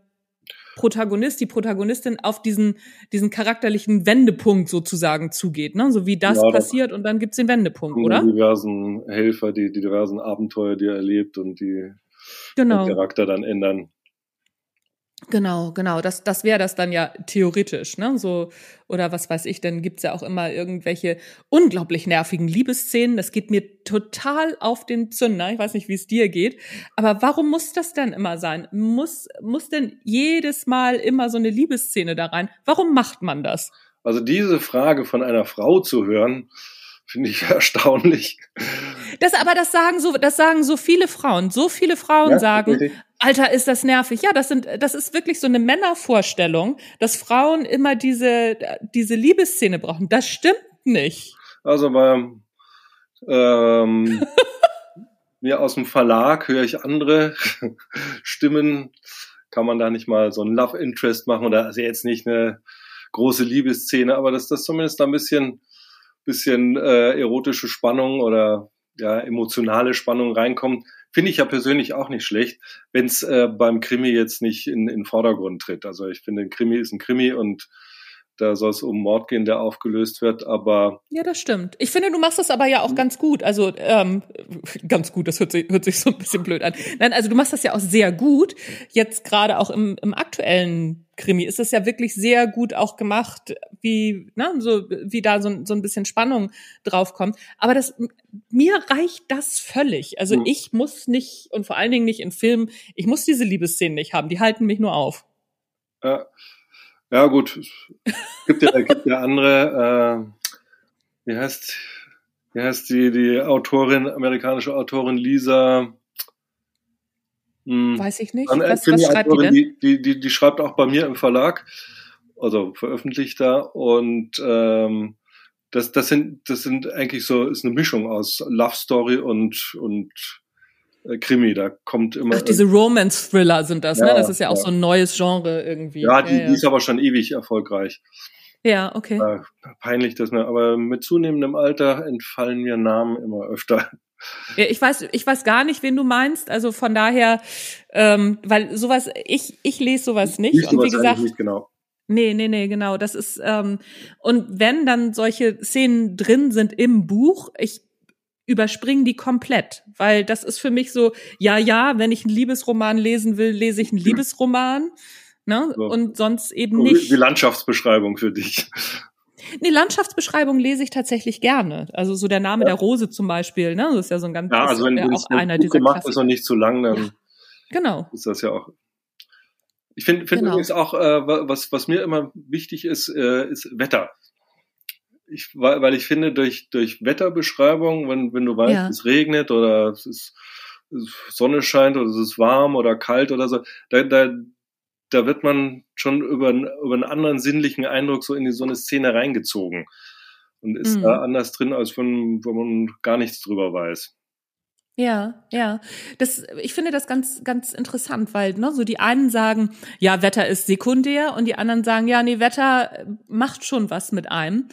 Protagonist, die Protagonistin auf diesen, diesen charakterlichen Wendepunkt sozusagen zugeht, ne? So wie das ja, passiert und dann gibt's den Wendepunkt, oder? Die diversen Helfer, die, die diversen Abenteuer, die er erlebt und die genau. den Charakter dann ändern. Genau, genau. Das, das wäre das dann ja theoretisch, ne? So, oder was weiß ich, dann gibt's ja auch immer irgendwelche unglaublich nervigen Liebesszenen. Das geht mir total auf den Zünder. Ich weiß nicht, wie es dir geht. Aber warum muss das denn immer sein? Muss, muss denn jedes Mal immer so eine Liebesszene da rein? Warum macht man das? Also diese Frage von einer Frau zu hören, finde ich erstaunlich. Das aber das sagen so das sagen so viele Frauen. So viele Frauen ja, sagen, richtig. Alter, ist das nervig. Ja, das sind das ist wirklich so eine Männervorstellung, dass Frauen immer diese diese Liebesszene brauchen. Das stimmt nicht. Also beim ähm, mir aus dem Verlag höre ich andere Stimmen. Kann man da nicht mal so ein Love Interest machen oder also jetzt nicht eine große Liebesszene, aber dass das zumindest ein bisschen bisschen äh, erotische Spannung oder ja, emotionale Spannung reinkommt, finde ich ja persönlich auch nicht schlecht, wenn es äh, beim Krimi jetzt nicht in, in Vordergrund tritt. Also ich finde, ein Krimi ist ein Krimi und da soll es um Mord gehen, der aufgelöst wird, aber. Ja, das stimmt. Ich finde, du machst das aber ja auch ganz gut. Also ähm, ganz gut, das hört sich, hört sich so ein bisschen blöd an. Nein, also du machst das ja auch sehr gut. Jetzt gerade auch im, im aktuellen Krimi ist das ja wirklich sehr gut auch gemacht, wie, ne, so, wie da so, so ein bisschen Spannung draufkommt. Aber das, mir reicht das völlig. Also mhm. ich muss nicht, und vor allen Dingen nicht in Filmen, ich muss diese Liebesszenen nicht haben. Die halten mich nur auf. Ja. Ja, gut. Es gibt ja, gibt ja andere, äh, wie heißt, wie heißt die, die Autorin, amerikanische Autorin Lisa, hm, Weiß ich nicht. Was, was schreibt die denn? Die, die, die, die schreibt auch bei mir im Verlag, also veröffentlicht da und ähm, das, das sind, das sind eigentlich so, ist eine Mischung aus Love Story und, und äh, Krimi, da kommt immer. Ach, diese Romance-Thriller sind das, ne? ja, ne? Das ist ja auch ja. so ein neues Genre irgendwie. Ja, die, ja, die ist aber schon ewig erfolgreich. Ja, okay. Äh, peinlich, dass mir, aber mit zunehmendem Alter entfallen mir Namen immer öfter. Ja, ich weiß, ich weiß gar nicht, wen du meinst. Also von daher, ähm, weil sowas, ich, ich lese sowas nicht. Liest und wie gesagt, nicht genau. nee, nee, nee, genau. Das ist ähm, und wenn dann solche Szenen drin sind im Buch, ich überspringe die komplett, weil das ist für mich so, ja, ja, wenn ich einen Liebesroman lesen will, lese ich einen Liebesroman. Ne? So. Und sonst eben nicht. Die Landschaftsbeschreibung für dich. Nee, Landschaftsbeschreibung lese ich tatsächlich gerne. Also so der Name der Rose zum Beispiel, ne? Das ist ja so ein ganz, Ja, also wenn, ja auch einer Buch dieser gemacht ist Klassiker. und nicht zu lang, dann Genau. ist das ja auch. Ich finde find Genau. übrigens auch, äh, wa- was, was mir immer wichtig ist, äh, ist Wetter. Ich, weil, weil ich finde, durch, durch Wetterbeschreibung, wenn, wenn du weißt, Ja. es regnet oder es ist Sonne scheint oder es ist warm oder kalt oder so, da, da, da wird man schon über, einen- über einen anderen sinnlichen Eindruck so in die, so eine Szene reingezogen und ist Mhm. da anders drin, als wenn, wenn man gar nichts drüber weiß. Ja, ja. Das, ich finde das ganz, ganz interessant, weil ne, so die einen sagen, ja, Wetter ist sekundär und die anderen sagen, ja, nee, Wetter äh, macht schon was mit einem.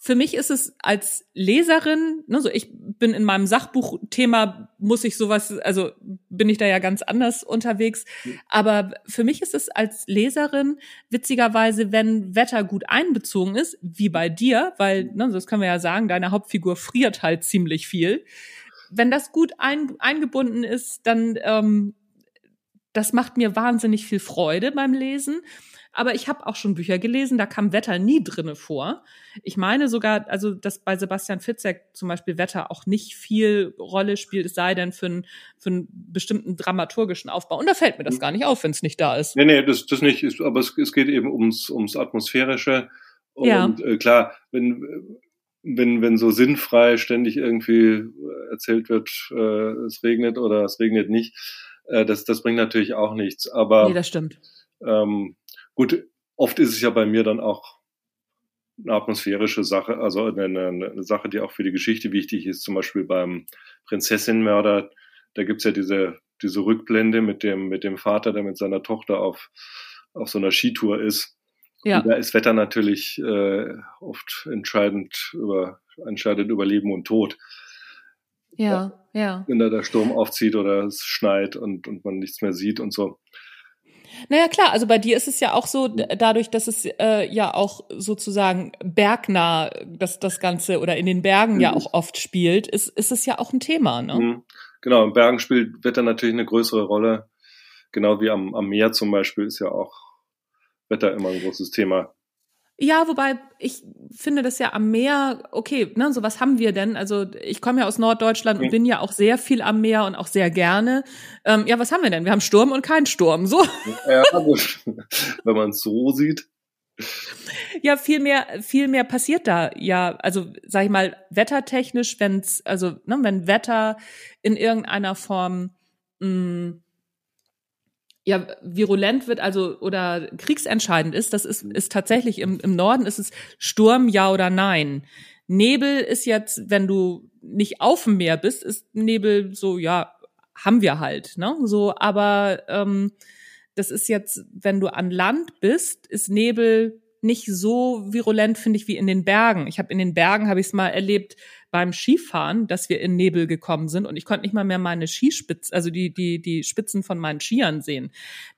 Für mich ist es als Leserin, ne, so ich bin in meinem Sachbuchthema, muss ich sowas, also bin ich da ja ganz anders unterwegs. Aber für mich ist es als Leserin witzigerweise, wenn Wetter gut einbezogen ist, wie bei dir, weil, ne, das können wir ja sagen, deine Hauptfigur friert halt ziemlich viel wenn das gut ein, eingebunden ist, dann ähm, das macht mir wahnsinnig viel Freude beim Lesen. Aber ich habe auch schon Bücher gelesen, da kam Wetter nie drinne vor. Ich meine sogar, also dass bei Sebastian Fitzek zum Beispiel Wetter auch nicht viel Rolle spielt, es sei denn für, einen für einen bestimmten dramaturgischen Aufbau. Und da fällt mir das gar nicht auf, wenn es nicht da ist. Nee, nee, das, das nicht, ist, aber es, es geht eben ums, ums Atmosphärische. Und Ja. äh, klar, wenn, wenn, wenn so sinnfrei ständig irgendwie erzählt wird, äh, es regnet oder es regnet nicht, äh, das, das bringt natürlich auch nichts. Aber Nee, das stimmt. ähm, gut, oft ist es ja bei mir dann auch eine atmosphärische Sache, also eine, eine, Sache, die auch für die Geschichte wichtig ist. Zum Beispiel beim Prinzessinmörder, da gibt's ja diese, diese Rückblende mit dem, mit dem Vater, der mit seiner Tochter auf, auf so einer Skitour ist. Ja. Und da ist Wetter natürlich äh, oft entscheidend über, entscheidet über Leben und Tod. Ja, ja. Wenn da der Sturm aufzieht oder es schneit und, und man nichts mehr sieht und so. Naja, klar, also bei dir ist es ja auch so, dadurch, dass es äh, ja auch sozusagen bergnah das, das Ganze oder in den Bergen ja Mhm. auch oft spielt, ist, ist es ja auch ein Thema, ne? Mhm. Genau, in Bergen spielt Wetter natürlich eine größere Rolle. Genau wie am, am Meer zum Beispiel ist ja auch Wetter immer ein großes Thema. Ja, wobei ich finde das ja am Meer, okay, ne, so was haben wir denn? Also ich komme ja aus Norddeutschland und bin ja auch sehr viel am Meer und auch sehr gerne. Ähm, ja, was haben wir denn? Wir haben Sturm und keinen Sturm. So. Ja. Wenn man es so sieht. Ja, viel mehr, viel mehr passiert da. Ja, also sag ich mal, wettertechnisch, wenn's, also ne, wenn Wetter in irgendeiner Form mh, ja virulent wird, also oder kriegsentscheidend ist, das ist, ist tatsächlich im, im Norden ist es Sturm, ja oder nein. Nebel ist jetzt, wenn du nicht auf dem Meer bist, ist Nebel so, ja, haben wir halt, ne? So, aber ähm, das ist jetzt, wenn du an Land bist, ist Nebel nicht so virulent, finde ich, wie in den Bergen. Ich habe in den Bergen, habe ich es mal erlebt beim Skifahren, dass wir in Nebel gekommen sind und ich konnte nicht mal mehr meine Skispitzen, also die, die, die Spitzen von meinen Skiern sehen.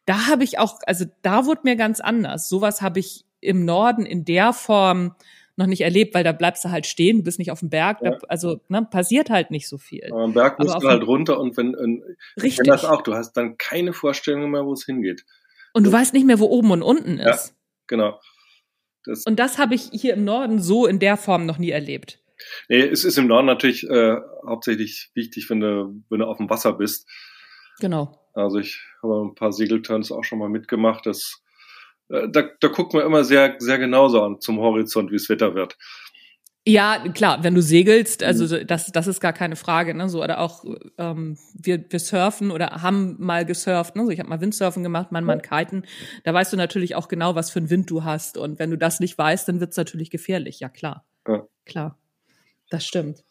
Da habe ich auch, also da wurde mir ganz anders. Sowas habe ich im Norden in der Form noch nicht erlebt, weil da bleibst du halt stehen, du bist nicht auf dem Berg, da, also ne, passiert halt nicht so viel. Aber am Berg musst du halt runter und wenn, ich Richtig. kenn das auch, du hast dann keine Vorstellung mehr, wo es hingeht. Und du weißt nicht mehr, wo oben und unten Ja. ist. Genau. Das, Und das habe ich hier im Norden so in der Form noch nie erlebt. nee, es ist im Norden natürlich äh, hauptsächlich wichtig, wenn du, wenn du auf dem Wasser bist. Genau. Also ich habe ein paar Segelturns auch schon mal mitgemacht. Das, äh, da, da guckt man immer sehr, sehr genauso an zum Horizont, wie es Wetter wird. Ja, klar, wenn du segelst, also das, das ist gar keine Frage, ne? So, oder auch ähm, wir, wir surfen oder haben mal gesurft, ne? So, ich habe mal Windsurfen gemacht, mal mal Kiten. Da weißt du natürlich auch genau, was für einen Wind du hast. Und wenn du das nicht weißt, dann wird's natürlich gefährlich, ja klar. Ja. Klar. Das stimmt.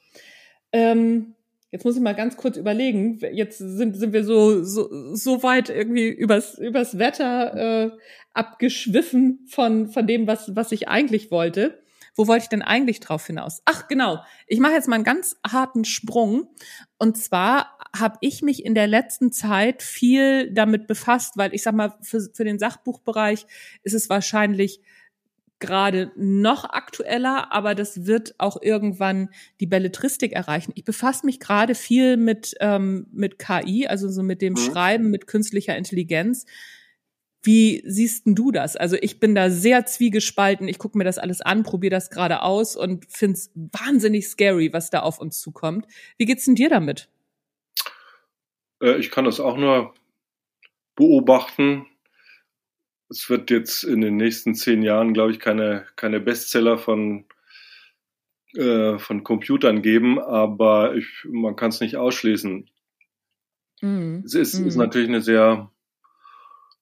Ähm, jetzt muss ich mal ganz kurz überlegen. Jetzt sind, sind wir so, so, so weit irgendwie übers, übers Wetter äh, abgeschwiffen von, von dem, was, was ich eigentlich wollte. Wo wollte ich denn eigentlich drauf hinaus? Ach, genau. Ich mache jetzt mal einen ganz harten Sprung. Und zwar habe ich mich in der letzten Zeit viel damit befasst, weil ich sag mal, für, für den Sachbuchbereich ist es wahrscheinlich gerade noch aktueller, aber das wird auch irgendwann die Belletristik erreichen. Ich befasse mich gerade viel mit, ähm, mit KI, also so mit dem mhm. Schreiben, mit künstlicher Intelligenz. Wie siehst denn du das? Also ich bin da sehr zwiegespalten. Ich gucke mir das alles an, probiere das gerade aus und find's wahnsinnig scary, was da auf uns zukommt. Wie geht's denn dir damit? Äh, ich kann das auch nur beobachten es wird jetzt in den nächsten zehn Jahren, glaube ich, keine, keine Bestseller von, äh, von Computern geben, aber ich, man kann es nicht ausschließen. Mm. Es ist, mm. ist natürlich eine sehr,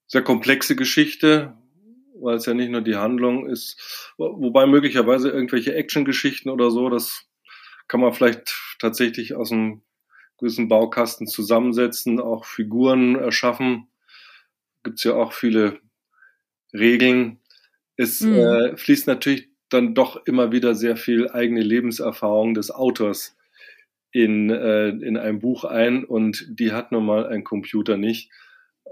sehr komplexe Geschichte, weil es ja nicht nur die Handlung ist, wobei möglicherweise irgendwelche Action-Geschichten oder so, das kann man vielleicht tatsächlich aus einem gewissen Baukasten zusammensetzen, auch Figuren erschaffen. Gibt es ja auch viele Regeln. Es mhm. äh, fließt natürlich dann doch immer wieder sehr viel eigene Lebenserfahrung des Autors in, äh, in ein Buch ein und die hat nun mal ein Computer nicht.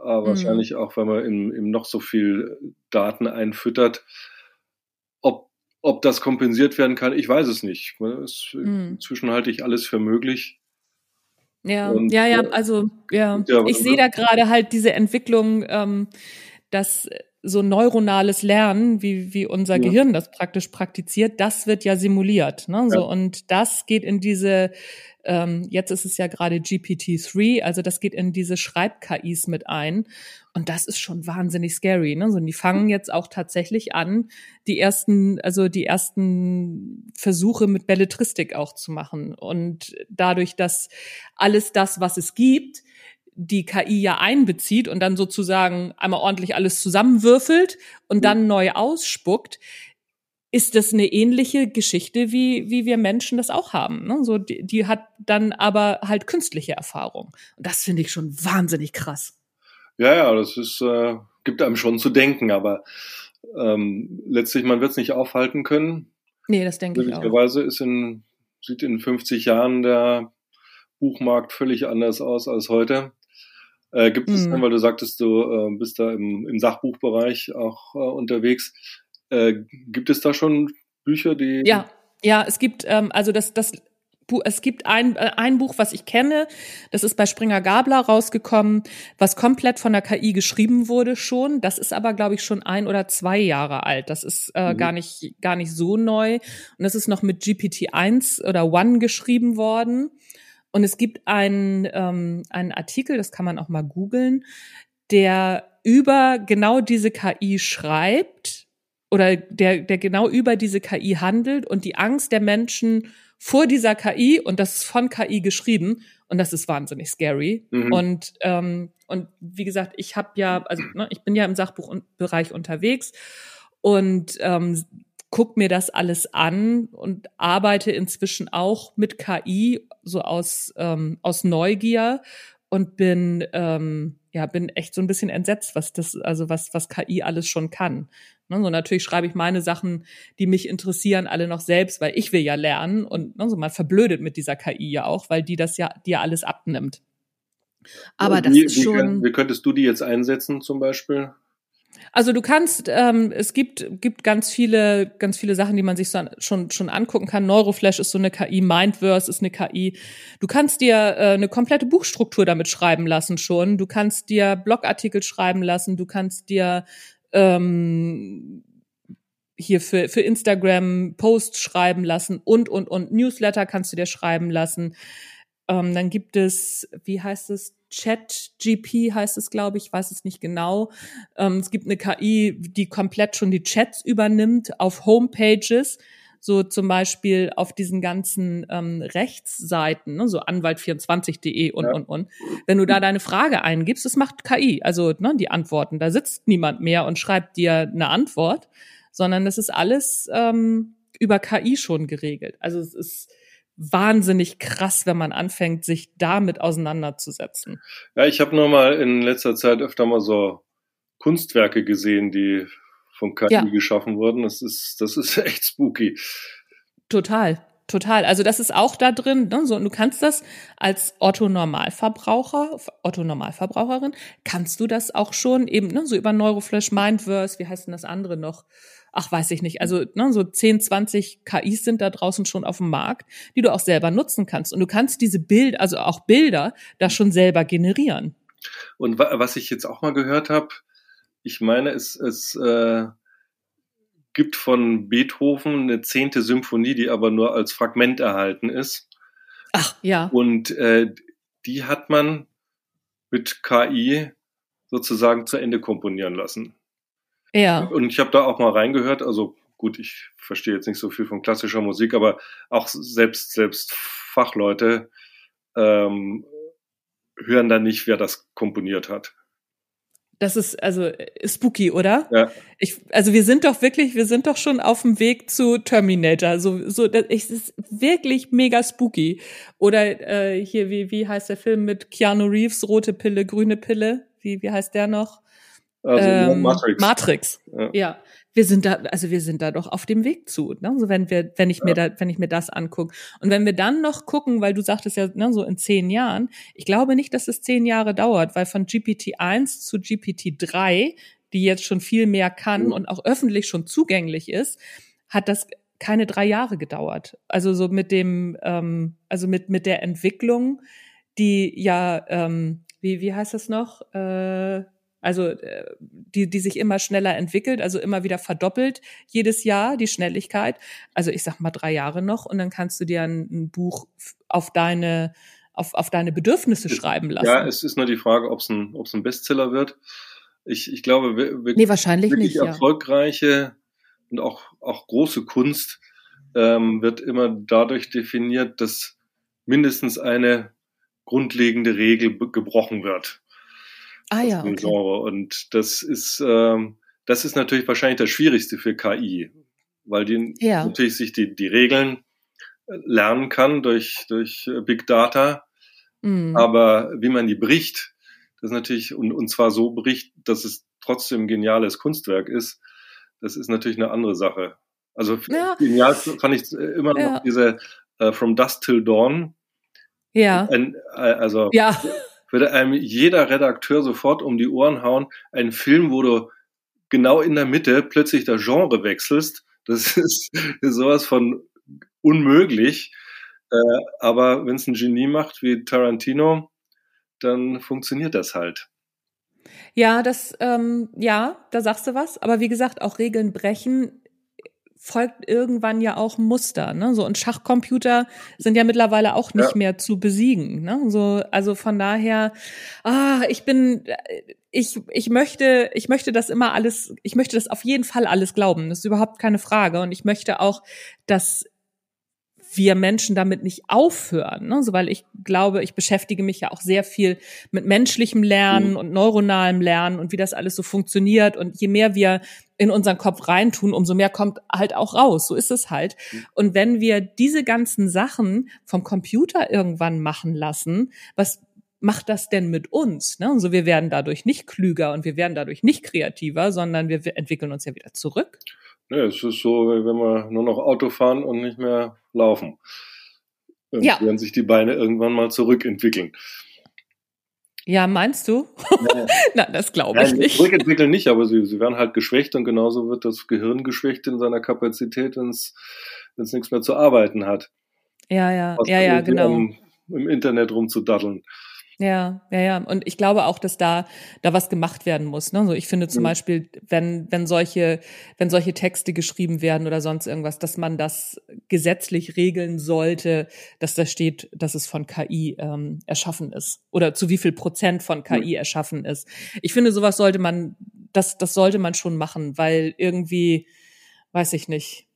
Aber mhm. wahrscheinlich auch, weil man im, im noch so viel Daten einfüttert. Ob, ob das kompensiert werden kann, ich weiß es nicht. Es, mhm. Inzwischen halte ich alles für möglich. Ja, und, ja, ja, also ja, ja ich sehe da gerade halt diese Entwicklung, ähm, dass so neuronales Lernen, wie, wie unser ja. Gehirn das praktisch praktiziert, das wird ja simuliert. Ne? So, ja. Und das geht in diese, ähm, jetzt ist es ja gerade GPT-3, also das geht in diese Schreib-KIs mit ein. Und das ist schon wahnsinnig scary. Ne? So, und die fangen jetzt auch tatsächlich an, die ersten, also die ersten Versuche mit Belletristik auch zu machen. Und dadurch, dass alles das, was es gibt, die KI ja einbezieht und dann sozusagen einmal ordentlich alles zusammenwürfelt und dann neu ausspuckt, ist das eine ähnliche Geschichte, wie, wie wir Menschen das auch haben. Ne? So, die, die hat dann aber halt künstliche Erfahrung. Und das finde ich schon wahnsinnig krass. Ja, ja, das ist, äh, gibt einem schon zu denken, aber ähm, letztlich, man wird es nicht aufhalten können. Nee, das denke ich auch. Möglicherweise ist in, sieht in 50 Jahren der Buchmarkt völlig anders aus als heute. Äh, gibt es, mhm. weil du sagtest, du äh, bist da im, im Sachbuchbereich auch äh, unterwegs. Äh, gibt es da schon Bücher, die. Ja, ja, es gibt, ähm, also das, das es gibt ein, äh, ein Buch, was ich kenne, das ist bei Springer Gabler rausgekommen, was komplett von der KI geschrieben wurde schon. Das ist aber, glaube ich, schon ein oder zwei Jahre alt. Das ist äh, mhm. gar nicht gar nicht so neu. Und das ist noch mit GPT-1 oder One geschrieben worden. Und es gibt einen, ähm, einen Artikel, das kann man auch mal googeln, der über genau diese KI schreibt oder der, der genau über diese KI handelt und die Angst der Menschen vor dieser KI und das ist von KI geschrieben und das ist wahnsinnig scary. Mhm. Und ähm, und wie gesagt, ich habe ja, also ne, ich bin ja im Sachbuchbereich unterwegs und ähm, guck mir das alles an und arbeite inzwischen auch mit KI so aus ähm, aus Neugier und bin ähm, ja bin echt so ein bisschen entsetzt, was das also was was KI alles schon kann. Ne, so natürlich schreibe ich meine Sachen, die mich interessieren, alle noch selbst, weil ich will ja lernen und ne, so man verblödet mit dieser KI ja auch, weil die das ja dir alles abnimmt. Aber wie, das ist schon. Wie, wie könntest du die jetzt einsetzen zum Beispiel? Also du kannst, ähm, es gibt, gibt ganz viele, ganz viele Sachen, die man sich so an, schon, schon angucken kann. Neuroflash ist so eine KI, Mindverse ist eine KI. Du kannst dir äh, eine komplette Buchstruktur damit schreiben lassen schon. Du kannst dir Blogartikel schreiben lassen. Du kannst dir ähm, hier für, für Instagram Posts schreiben lassen und, und, und Newsletter kannst du dir schreiben lassen. Ähm, dann gibt es, wie heißt es, Chat-GP heißt es, glaube ich, weiß es nicht genau. Ähm, es gibt eine KI, die komplett schon die Chats übernimmt auf Homepages, so zum Beispiel auf diesen ganzen ähm, Rechtsseiten, ne, so anwalt24.de und, ja. und, und. Wenn du da deine Frage eingibst, das macht KI, also ne, die Antworten. Da sitzt niemand mehr und schreibt dir eine Antwort, sondern das ist alles ähm, über KI schon geregelt. Also es ist wahnsinnig krass, wenn man anfängt, sich damit auseinanderzusetzen. Ja, ich habe nur mal in letzter Zeit öfter mal so Kunstwerke gesehen, die von KI ja. geschaffen wurden. Das ist, das ist echt spooky. Total. Total. Also das ist auch da drin. Ne? So, und du kannst das als Otto Normalverbraucher, Otto Normalverbraucherin, kannst du das auch schon eben ne, so über Neuroflash, Mindverse, wie heißt denn das andere noch? Ach, weiß ich nicht. Also ne, so 10, 20 KIs sind da draußen schon auf dem Markt, die du auch selber nutzen kannst. Und du kannst diese Bild, also auch Bilder, da schon selber generieren. Und was ich jetzt auch mal gehört habe, ich meine, es, es äh, gibt von Beethoven eine zehnte Symphonie, die aber nur als Fragment erhalten ist. Ach, ja. Und äh, die hat man mit KI sozusagen zu Ende komponieren lassen. Ja. Und ich habe da auch mal reingehört, also gut, ich verstehe jetzt nicht so viel von klassischer Musik, aber auch selbst, selbst Fachleute ähm, hören da nicht, wer das komponiert hat. Das ist also spooky, oder? Ja. Ich, also wir sind doch wirklich, wir sind doch schon auf dem Weg zu Terminator. So, so, das ist wirklich mega spooky. Oder äh, hier, wie, wie heißt der Film mit Keanu Reeves? Rote Pille, grüne Pille. Wie, wie heißt der noch? Also ähm, Matrix. Matrix. Ja. ja wir sind da, also wir sind da doch auf dem Weg zu, ne? So wenn wir, wenn ich ja. mir da, wenn ich mir das angucke. Und wenn wir dann noch gucken, weil du sagtest ja, ne, so in zehn Jahren, ich glaube nicht, dass es zehn Jahre dauert, weil von GPT-1 zu GPT-3, die jetzt schon viel mehr kann mhm. und auch öffentlich schon zugänglich ist, hat das keine drei Jahre gedauert. Also so mit dem, ähm, also mit, mit der Entwicklung, die ja, ähm, wie, wie heißt das noch? Äh, also äh, die, die sich immer schneller entwickelt, also immer wieder verdoppelt jedes Jahr die Schnelligkeit. Also ich sag mal drei Jahre noch und dann kannst du dir ein, ein Buch auf deine auf, auf deine Bedürfnisse schreiben lassen. Ja, es ist nur die Frage, ob es ein, ob's ein Bestseller wird. Ich, ich glaube, wirklich, nee, wahrscheinlich wirklich nicht, erfolgreiche ja. und auch, auch große Kunst ähm, wird immer dadurch definiert, dass mindestens eine grundlegende Regel gebrochen wird. Ah ja, okay. Genre. Und das ist, ähm, das ist natürlich wahrscheinlich das Schwierigste für KI, weil die ja. natürlich sich die, die Regeln äh, lernen kann durch, durch äh, Big Data. Mhm. Aber wie man die bricht, das ist natürlich, und, und zwar so bricht, dass es trotzdem geniales Kunstwerk ist, das ist natürlich eine andere Sache. Also ja. genial fand ich äh, immer ja. noch diese uh, From Dust Till Dawn. Ja. Ein, also ja würde einem jeder Redakteur sofort um die Ohren hauen. Ein Film, wo du genau in der Mitte plötzlich das Genre wechselst, das ist, sowas von unmöglich. Äh, aber wenn es ein Genie macht wie Tarantino, dann funktioniert das halt. Ja, das, ähm, ja, da sagst du was. Aber wie gesagt, auch Regeln brechen folgt irgendwann ja auch Muster. Ne? So und Schachcomputer sind ja mittlerweile auch nicht ja. mehr zu besiegen. Ne? So, also von daher, ah, ich bin, ich, ich möchte, ich möchte das immer alles, ich möchte das auf jeden Fall alles glauben. Das ist überhaupt keine Frage. Und ich möchte auch, dass wir Menschen damit nicht aufhören, ne? so, weil ich glaube, ich beschäftige mich ja auch sehr viel mit menschlichem Lernen mhm. und neuronalem Lernen und wie das alles so funktioniert. Und je mehr wir in unseren Kopf reintun, umso mehr kommt halt auch raus. So ist es halt. Mhm. Und wenn wir diese ganzen Sachen vom Computer irgendwann machen lassen, was macht das denn mit uns? Ne? Also wir werden dadurch nicht klüger und wir werden dadurch nicht kreativer, sondern wir entwickeln uns ja wieder zurück. Ne, es ist so, wenn wir nur noch Auto fahren und nicht mehr laufen. Dann ja. werden sich die Beine irgendwann mal zurückentwickeln. Ja, meinst du? Ja. Na, das glaube ich Nein, nicht. Zurückentwickeln nicht, aber sie, sie werden halt geschwächt und genauso wird das Gehirn geschwächt in seiner Kapazität, wenn es nichts mehr zu arbeiten hat. Ja, ja, ja, ja, genau. Um, Im Internet rumzudaddeln. Ja, ja, ja. Und ich glaube auch, dass da, da was gemacht werden muss. Ne? So, ich finde zum mhm. Beispiel, wenn, wenn solche, wenn solche Texte geschrieben werden oder sonst irgendwas, dass man das gesetzlich regeln sollte, dass da steht, dass es von KI ähm, erschaffen ist. Oder zu wie viel Prozent von KI mhm. erschaffen ist. Ich finde, sowas sollte man, das, das sollte man schon machen, weil irgendwie, weiß ich nicht,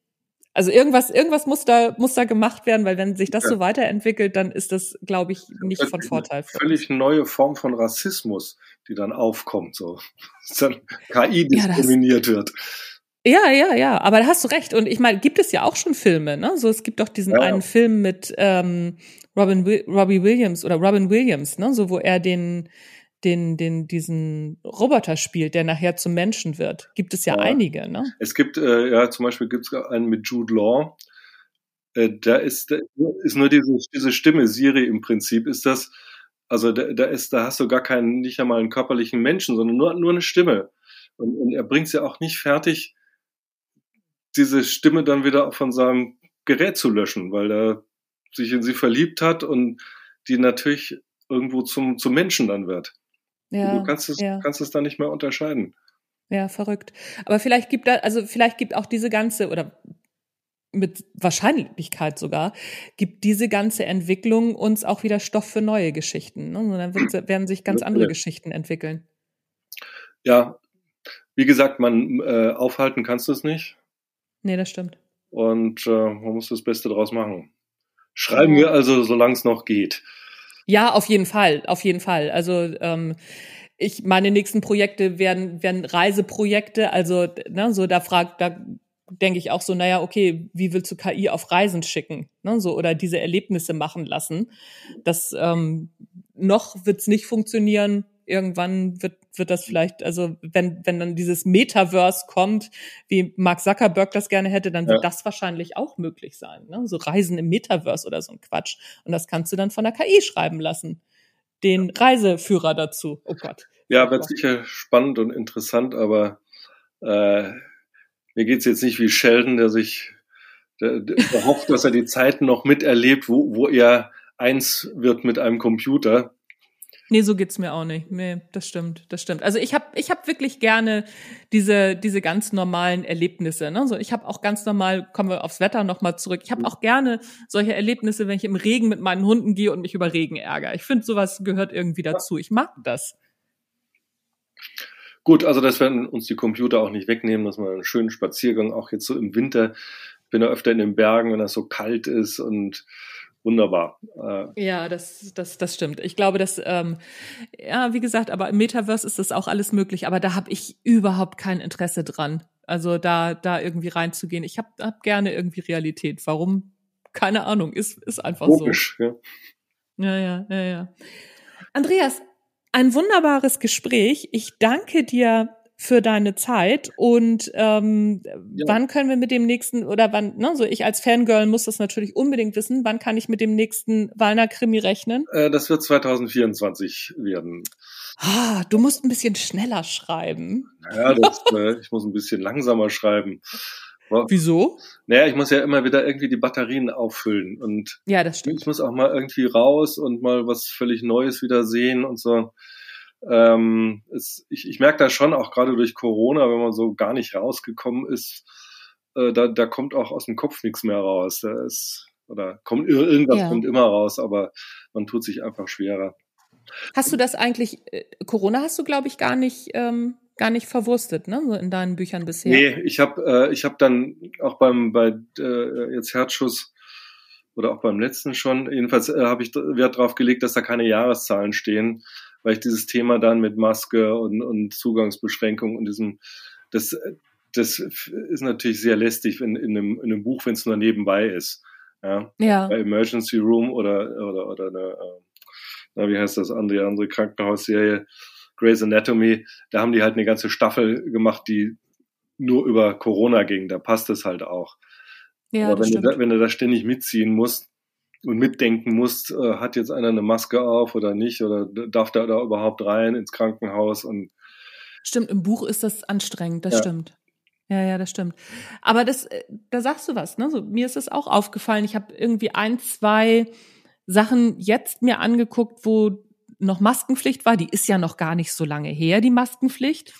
also irgendwas, irgendwas muss da, muss da gemacht werden, weil wenn sich das ja. so weiterentwickelt, dann ist das, glaube ich, nicht von Vorteil. Für völlig neue Form von Rassismus, die dann aufkommt, so. Dass dann KI diskriminiert ja, wird. Ja, ja, ja, aber da hast du recht. Und ich meine, gibt es ja auch schon Filme, ne? So, es gibt doch diesen ja. einen Film mit ähm, Robin Robbie Williams oder Robin Williams, ne? So, wo er den den, den, diesen Roboter spielt, der nachher zum Menschen wird. Gibt es ja, ja. einige, ne? Es gibt, äh, ja, zum Beispiel gibt es einen mit Jude Law. Äh, da ist, da ist nur diese, diese Stimme, Siri im Prinzip, ist das, also da, da ist, da hast du gar keinen, nicht einmal einen körperlichen Menschen, sondern nur, nur eine Stimme. Und, und er bringt es ja auch nicht fertig, diese Stimme dann wieder von seinem Gerät zu löschen, weil er sich in sie verliebt hat und die natürlich irgendwo zum, zum Menschen dann wird. Ja, du kannst es, ja. kannst es dann nicht mehr unterscheiden. Ja, verrückt. Aber vielleicht gibt da, also vielleicht gibt auch diese ganze, oder mit Wahrscheinlichkeit sogar, gibt diese ganze Entwicklung uns auch wieder Stoff für neue Geschichten. Ne? Und dann wird, werden sich ganz andere Geschichten entwickeln. Ja, wie gesagt, man äh, aufhalten kannst du es nicht. Nee, das stimmt. Und äh, man muss das Beste draus machen. Schreiben ja. wir also, solange es noch geht. Ja, auf jeden Fall, auf jeden Fall. Also ähm, ich meine nächsten Projekte werden werden Reiseprojekte. Also ne, so da fragt da denke ich auch so, naja, okay, wie willst du KI auf Reisen schicken, ne, so oder diese Erlebnisse machen lassen? Das ähm, noch wird's nicht funktionieren irgendwann wird, wird das vielleicht, also wenn, wenn dann dieses Metaverse kommt, wie Mark Zuckerberg das gerne hätte, dann wird ja. das wahrscheinlich auch möglich sein. Ne? So Reisen im Metaverse oder so ein Quatsch. Und das kannst du dann von der KI schreiben lassen. Den Reiseführer dazu. Oh Gott. Ja, wird sicher spannend und interessant, aber äh, mir geht's jetzt nicht wie Sheldon, der sich der, der hofft, dass er die Zeiten noch miterlebt, wo, wo er eins wird mit einem Computer. Nee, so geht's mir auch nicht. Nee, das stimmt, das stimmt. Also ich habe ich hab wirklich gerne diese diese ganz normalen Erlebnisse, ne? So ich habe auch ganz normal kommen wir aufs Wetter noch mal zurück. Ich habe auch gerne solche Erlebnisse, wenn ich im Regen mit meinen Hunden gehe und mich über Regen ärgere. Ich finde sowas gehört irgendwie dazu. Ich mag das. Gut, also das werden uns die Computer auch nicht wegnehmen, dass man einen schönen Spaziergang auch jetzt so im Winter bin ja öfter in den Bergen, wenn das so kalt ist und wunderbar. Äh, ja, das, das, das stimmt. Ich glaube, dass, ähm, ja, wie gesagt, aber im Metaverse ist das auch alles möglich, aber da habe ich überhaupt kein Interesse dran. Also da, da irgendwie reinzugehen. Ich habe hab gerne irgendwie Realität. Warum? Keine Ahnung, ist, ist einfach Logisch, so. Ja. ja, ja, ja, ja. Andreas, ein wunderbares Gespräch. Ich danke dir für deine Zeit und ähm, ja. wann können wir mit dem nächsten oder wann, ne, so ich als Fangirl muss das natürlich unbedingt wissen, wann kann ich mit dem nächsten Wallner Krimi rechnen? Äh, das wird 2024 werden. Ah, du musst ein bisschen schneller schreiben. Ja, das, äh, ich muss ein bisschen langsamer schreiben. Wieso? Naja, ich muss ja immer wieder irgendwie die Batterien auffüllen und ja, das stimmt. ich muss auch mal irgendwie raus und mal was völlig Neues wieder sehen und so. Ähm, es, ich, ich merke da schon auch gerade durch Corona, wenn man so gar nicht rausgekommen ist, äh, da, da kommt auch aus dem Kopf nichts mehr raus. Da ist, oder kommt irgendwas ja. kommt immer raus, aber man tut sich einfach schwerer. Hast du das eigentlich, äh, Corona hast du, glaube ich, gar nicht, ähm, gar nicht verwurstet, ne, so in deinen Büchern bisher? Nee, ich habe äh, ich hab dann auch beim, bei äh, jetzt Herzschuss oder auch beim letzten schon, jedenfalls äh, habe ich Wert darauf gelegt, dass da keine Jahreszahlen stehen weil ich dieses Thema dann mit Maske und, und Zugangsbeschränkung und diesem, das, das ist natürlich sehr lästig in, in, einem, in einem Buch, wenn es nur nebenbei ist. Ja. ja. Bei Emergency Room oder, oder, oder eine, äh, na, wie heißt das, andere, andere Krankenhausserie, Grey's Anatomy, da haben die halt eine ganze Staffel gemacht, die nur über Corona ging. Da passt es halt auch. Ja, Aber wenn du, da, wenn du da ständig mitziehen musst, und mitdenken musst, äh, hat jetzt einer eine Maske auf oder nicht oder darf der da überhaupt rein ins Krankenhaus und Stimmt, im Buch ist das anstrengend, das ja. stimmt. Ja, ja, das stimmt. Aber das, äh, da sagst du was, ne? So, mir ist es auch aufgefallen. Ich habe irgendwie ein, zwei Sachen jetzt mir angeguckt, wo noch Maskenpflicht war. Die ist ja noch gar nicht so lange her, die Maskenpflicht.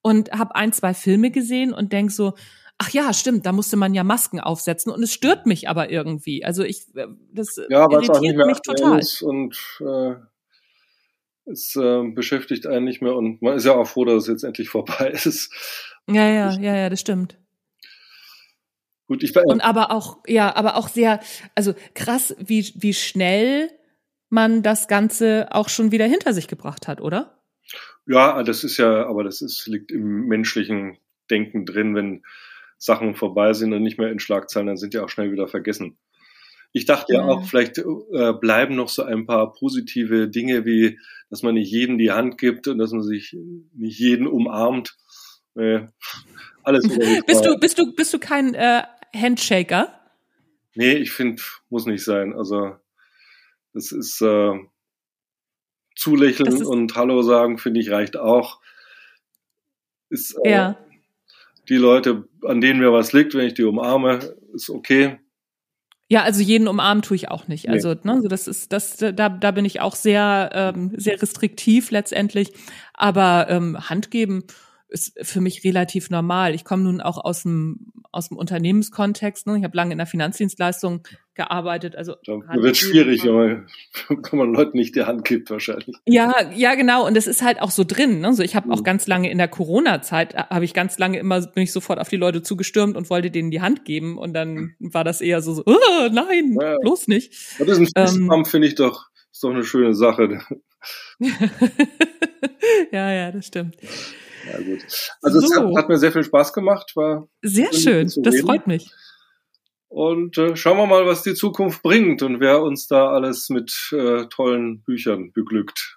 Und habe ein, zwei Filme gesehen und denk so, ach ja, stimmt, da musste man ja Masken aufsetzen und es stört mich aber irgendwie. Also ich, äh, das ja, irritiert mich total. und äh, es äh, beschäftigt einen nicht mehr und man ist ja auch froh, dass es jetzt endlich vorbei ist. Ja, ja, ja, ja, das stimmt. Gut, ich und aber auch, ja, aber auch sehr, also krass, wie, wie schnell man das Ganze auch schon wieder hinter sich gebracht hat, oder? Ja, das ist ja, aber das ist, liegt im menschlichen Denken drin, wenn Sachen vorbei sind und nicht mehr in Schlagzeilen, dann sind die auch schnell wieder vergessen. Ich dachte ja, ja auch, vielleicht äh, bleiben noch so ein paar positive Dinge, wie dass man nicht jedem die Hand gibt und dass man sich nicht jeden umarmt. Äh, alles bist du bist du bist du kein äh, Handshaker? Nee, ich finde, muss nicht sein. Also das ist äh, zulächeln das ist und Hallo sagen, finde ich, reicht auch. Ist, äh, ja. Die Leute, an denen mir was liegt, wenn ich die umarme, ist okay. Ja, also jeden umarmen tue ich auch nicht. Also, nee. ne, so das ist, das, da, da bin ich auch sehr, ähm, sehr restriktiv letztendlich. Aber ähm, Hand geben, ist für mich relativ normal. Ich komme nun auch aus dem aus dem Unternehmenskontext. Ne? Ich habe lange in der Finanzdienstleistung gearbeitet. Also da wird schwierig, wenn man, wenn man Leuten nicht die Hand gibt wahrscheinlich. Ja, ja genau. Und es ist halt auch so drin. Ne? So ich habe mhm. auch ganz lange in der Corona-Zeit äh, habe ich ganz lange immer bin ich sofort auf die Leute zugestürmt und wollte denen die Hand geben. Und dann war das eher so, so oh, nein, ja. bloß nicht. Das ist ein ähm, finde ich doch ist doch eine schöne Sache. ja, ja, das stimmt. Ja, gut. Also so. es hat, hat, mir sehr viel Spaß gemacht. War sehr schön, das freut mich. Und äh, schauen wir mal, was die Zukunft bringt und wer uns da alles mit äh, tollen Büchern beglückt.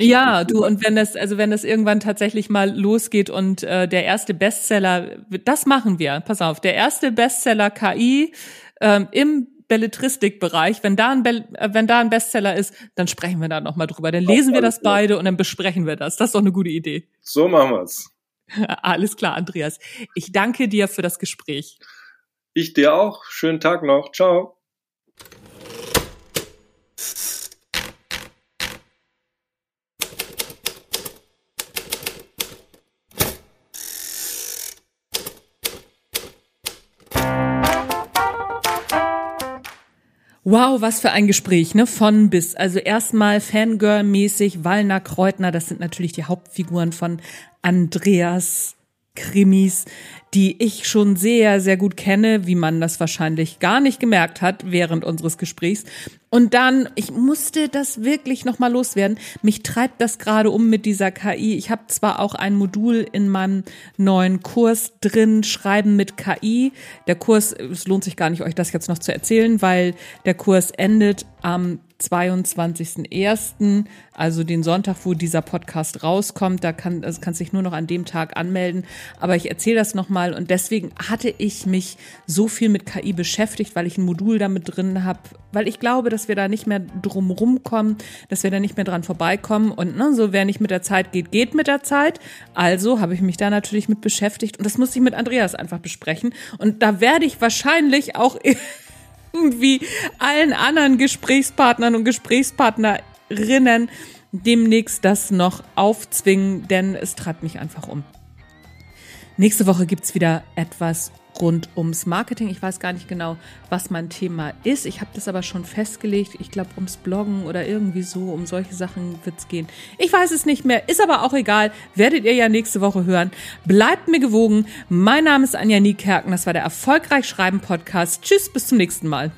ja, du, und wenn das, also wenn das irgendwann tatsächlich mal losgeht und äh, der erste Bestseller, das machen wir, pass auf, der erste Bestseller KI ähm, im Belletristikbereich, wenn da ein Be äh, wenn da ein Bestseller ist, dann sprechen wir da noch mal drüber. Dann lesen wir das beide und dann besprechen wir das. Das ist doch eine gute Idee. So machen wir's. Alles klar, Andreas. Ich danke dir für das Gespräch. Ich dir auch. Schönen Tag noch. Ciao. Wow, was für ein Gespräch, ne? Von bis. Also erstmal Fangirl-mäßig, Wallner, Kreutner, das sind natürlich die Hauptfiguren von Andreas Krimis, die ich schon sehr, sehr gut kenne, wie man das wahrscheinlich gar nicht gemerkt hat während unseres Gesprächs. Und dann, ich musste das wirklich nochmal loswerden. Mich treibt das gerade um mit dieser KI. Ich habe zwar auch ein Modul in meinem neuen Kurs drin, Schreiben mit KI. Der Kurs, es lohnt sich gar nicht, euch das jetzt noch zu erzählen, weil der Kurs endet am 22.01., also den Sonntag, wo dieser Podcast rauskommt. Da kann, also kannst dich nur noch an dem Tag anmelden. Aber ich erzähle das nochmal und deswegen hatte ich mich so viel mit KI beschäftigt, weil ich ein Modul damit drin habe, weil ich glaube, dass wir da nicht mehr drum rumkommen, dass wir da nicht mehr dran vorbeikommen. Und ne, so wer nicht mit der Zeit geht, geht mit der Zeit. Also habe ich mich da natürlich mit beschäftigt und das musste ich mit Andreas einfach besprechen. Und da werde ich wahrscheinlich auch wie allen anderen Gesprächspartnern und Gesprächspartnerinnen demnächst das noch aufzwingen, denn es treibt mich einfach um. Nächste Woche gibt's wieder etwas rund ums Marketing. Ich weiß gar nicht genau, was mein Thema ist. Ich habe das aber schon festgelegt. Ich glaube, ums Bloggen oder irgendwie so, um solche Sachen wird's gehen. Ich weiß es nicht mehr, ist aber auch egal. Werdet ihr ja nächste Woche hören. Bleibt mir gewogen. Mein Name ist Anja Niekerken. Das war der Erfolgreich Schreiben Podcast. Tschüss, bis zum nächsten Mal.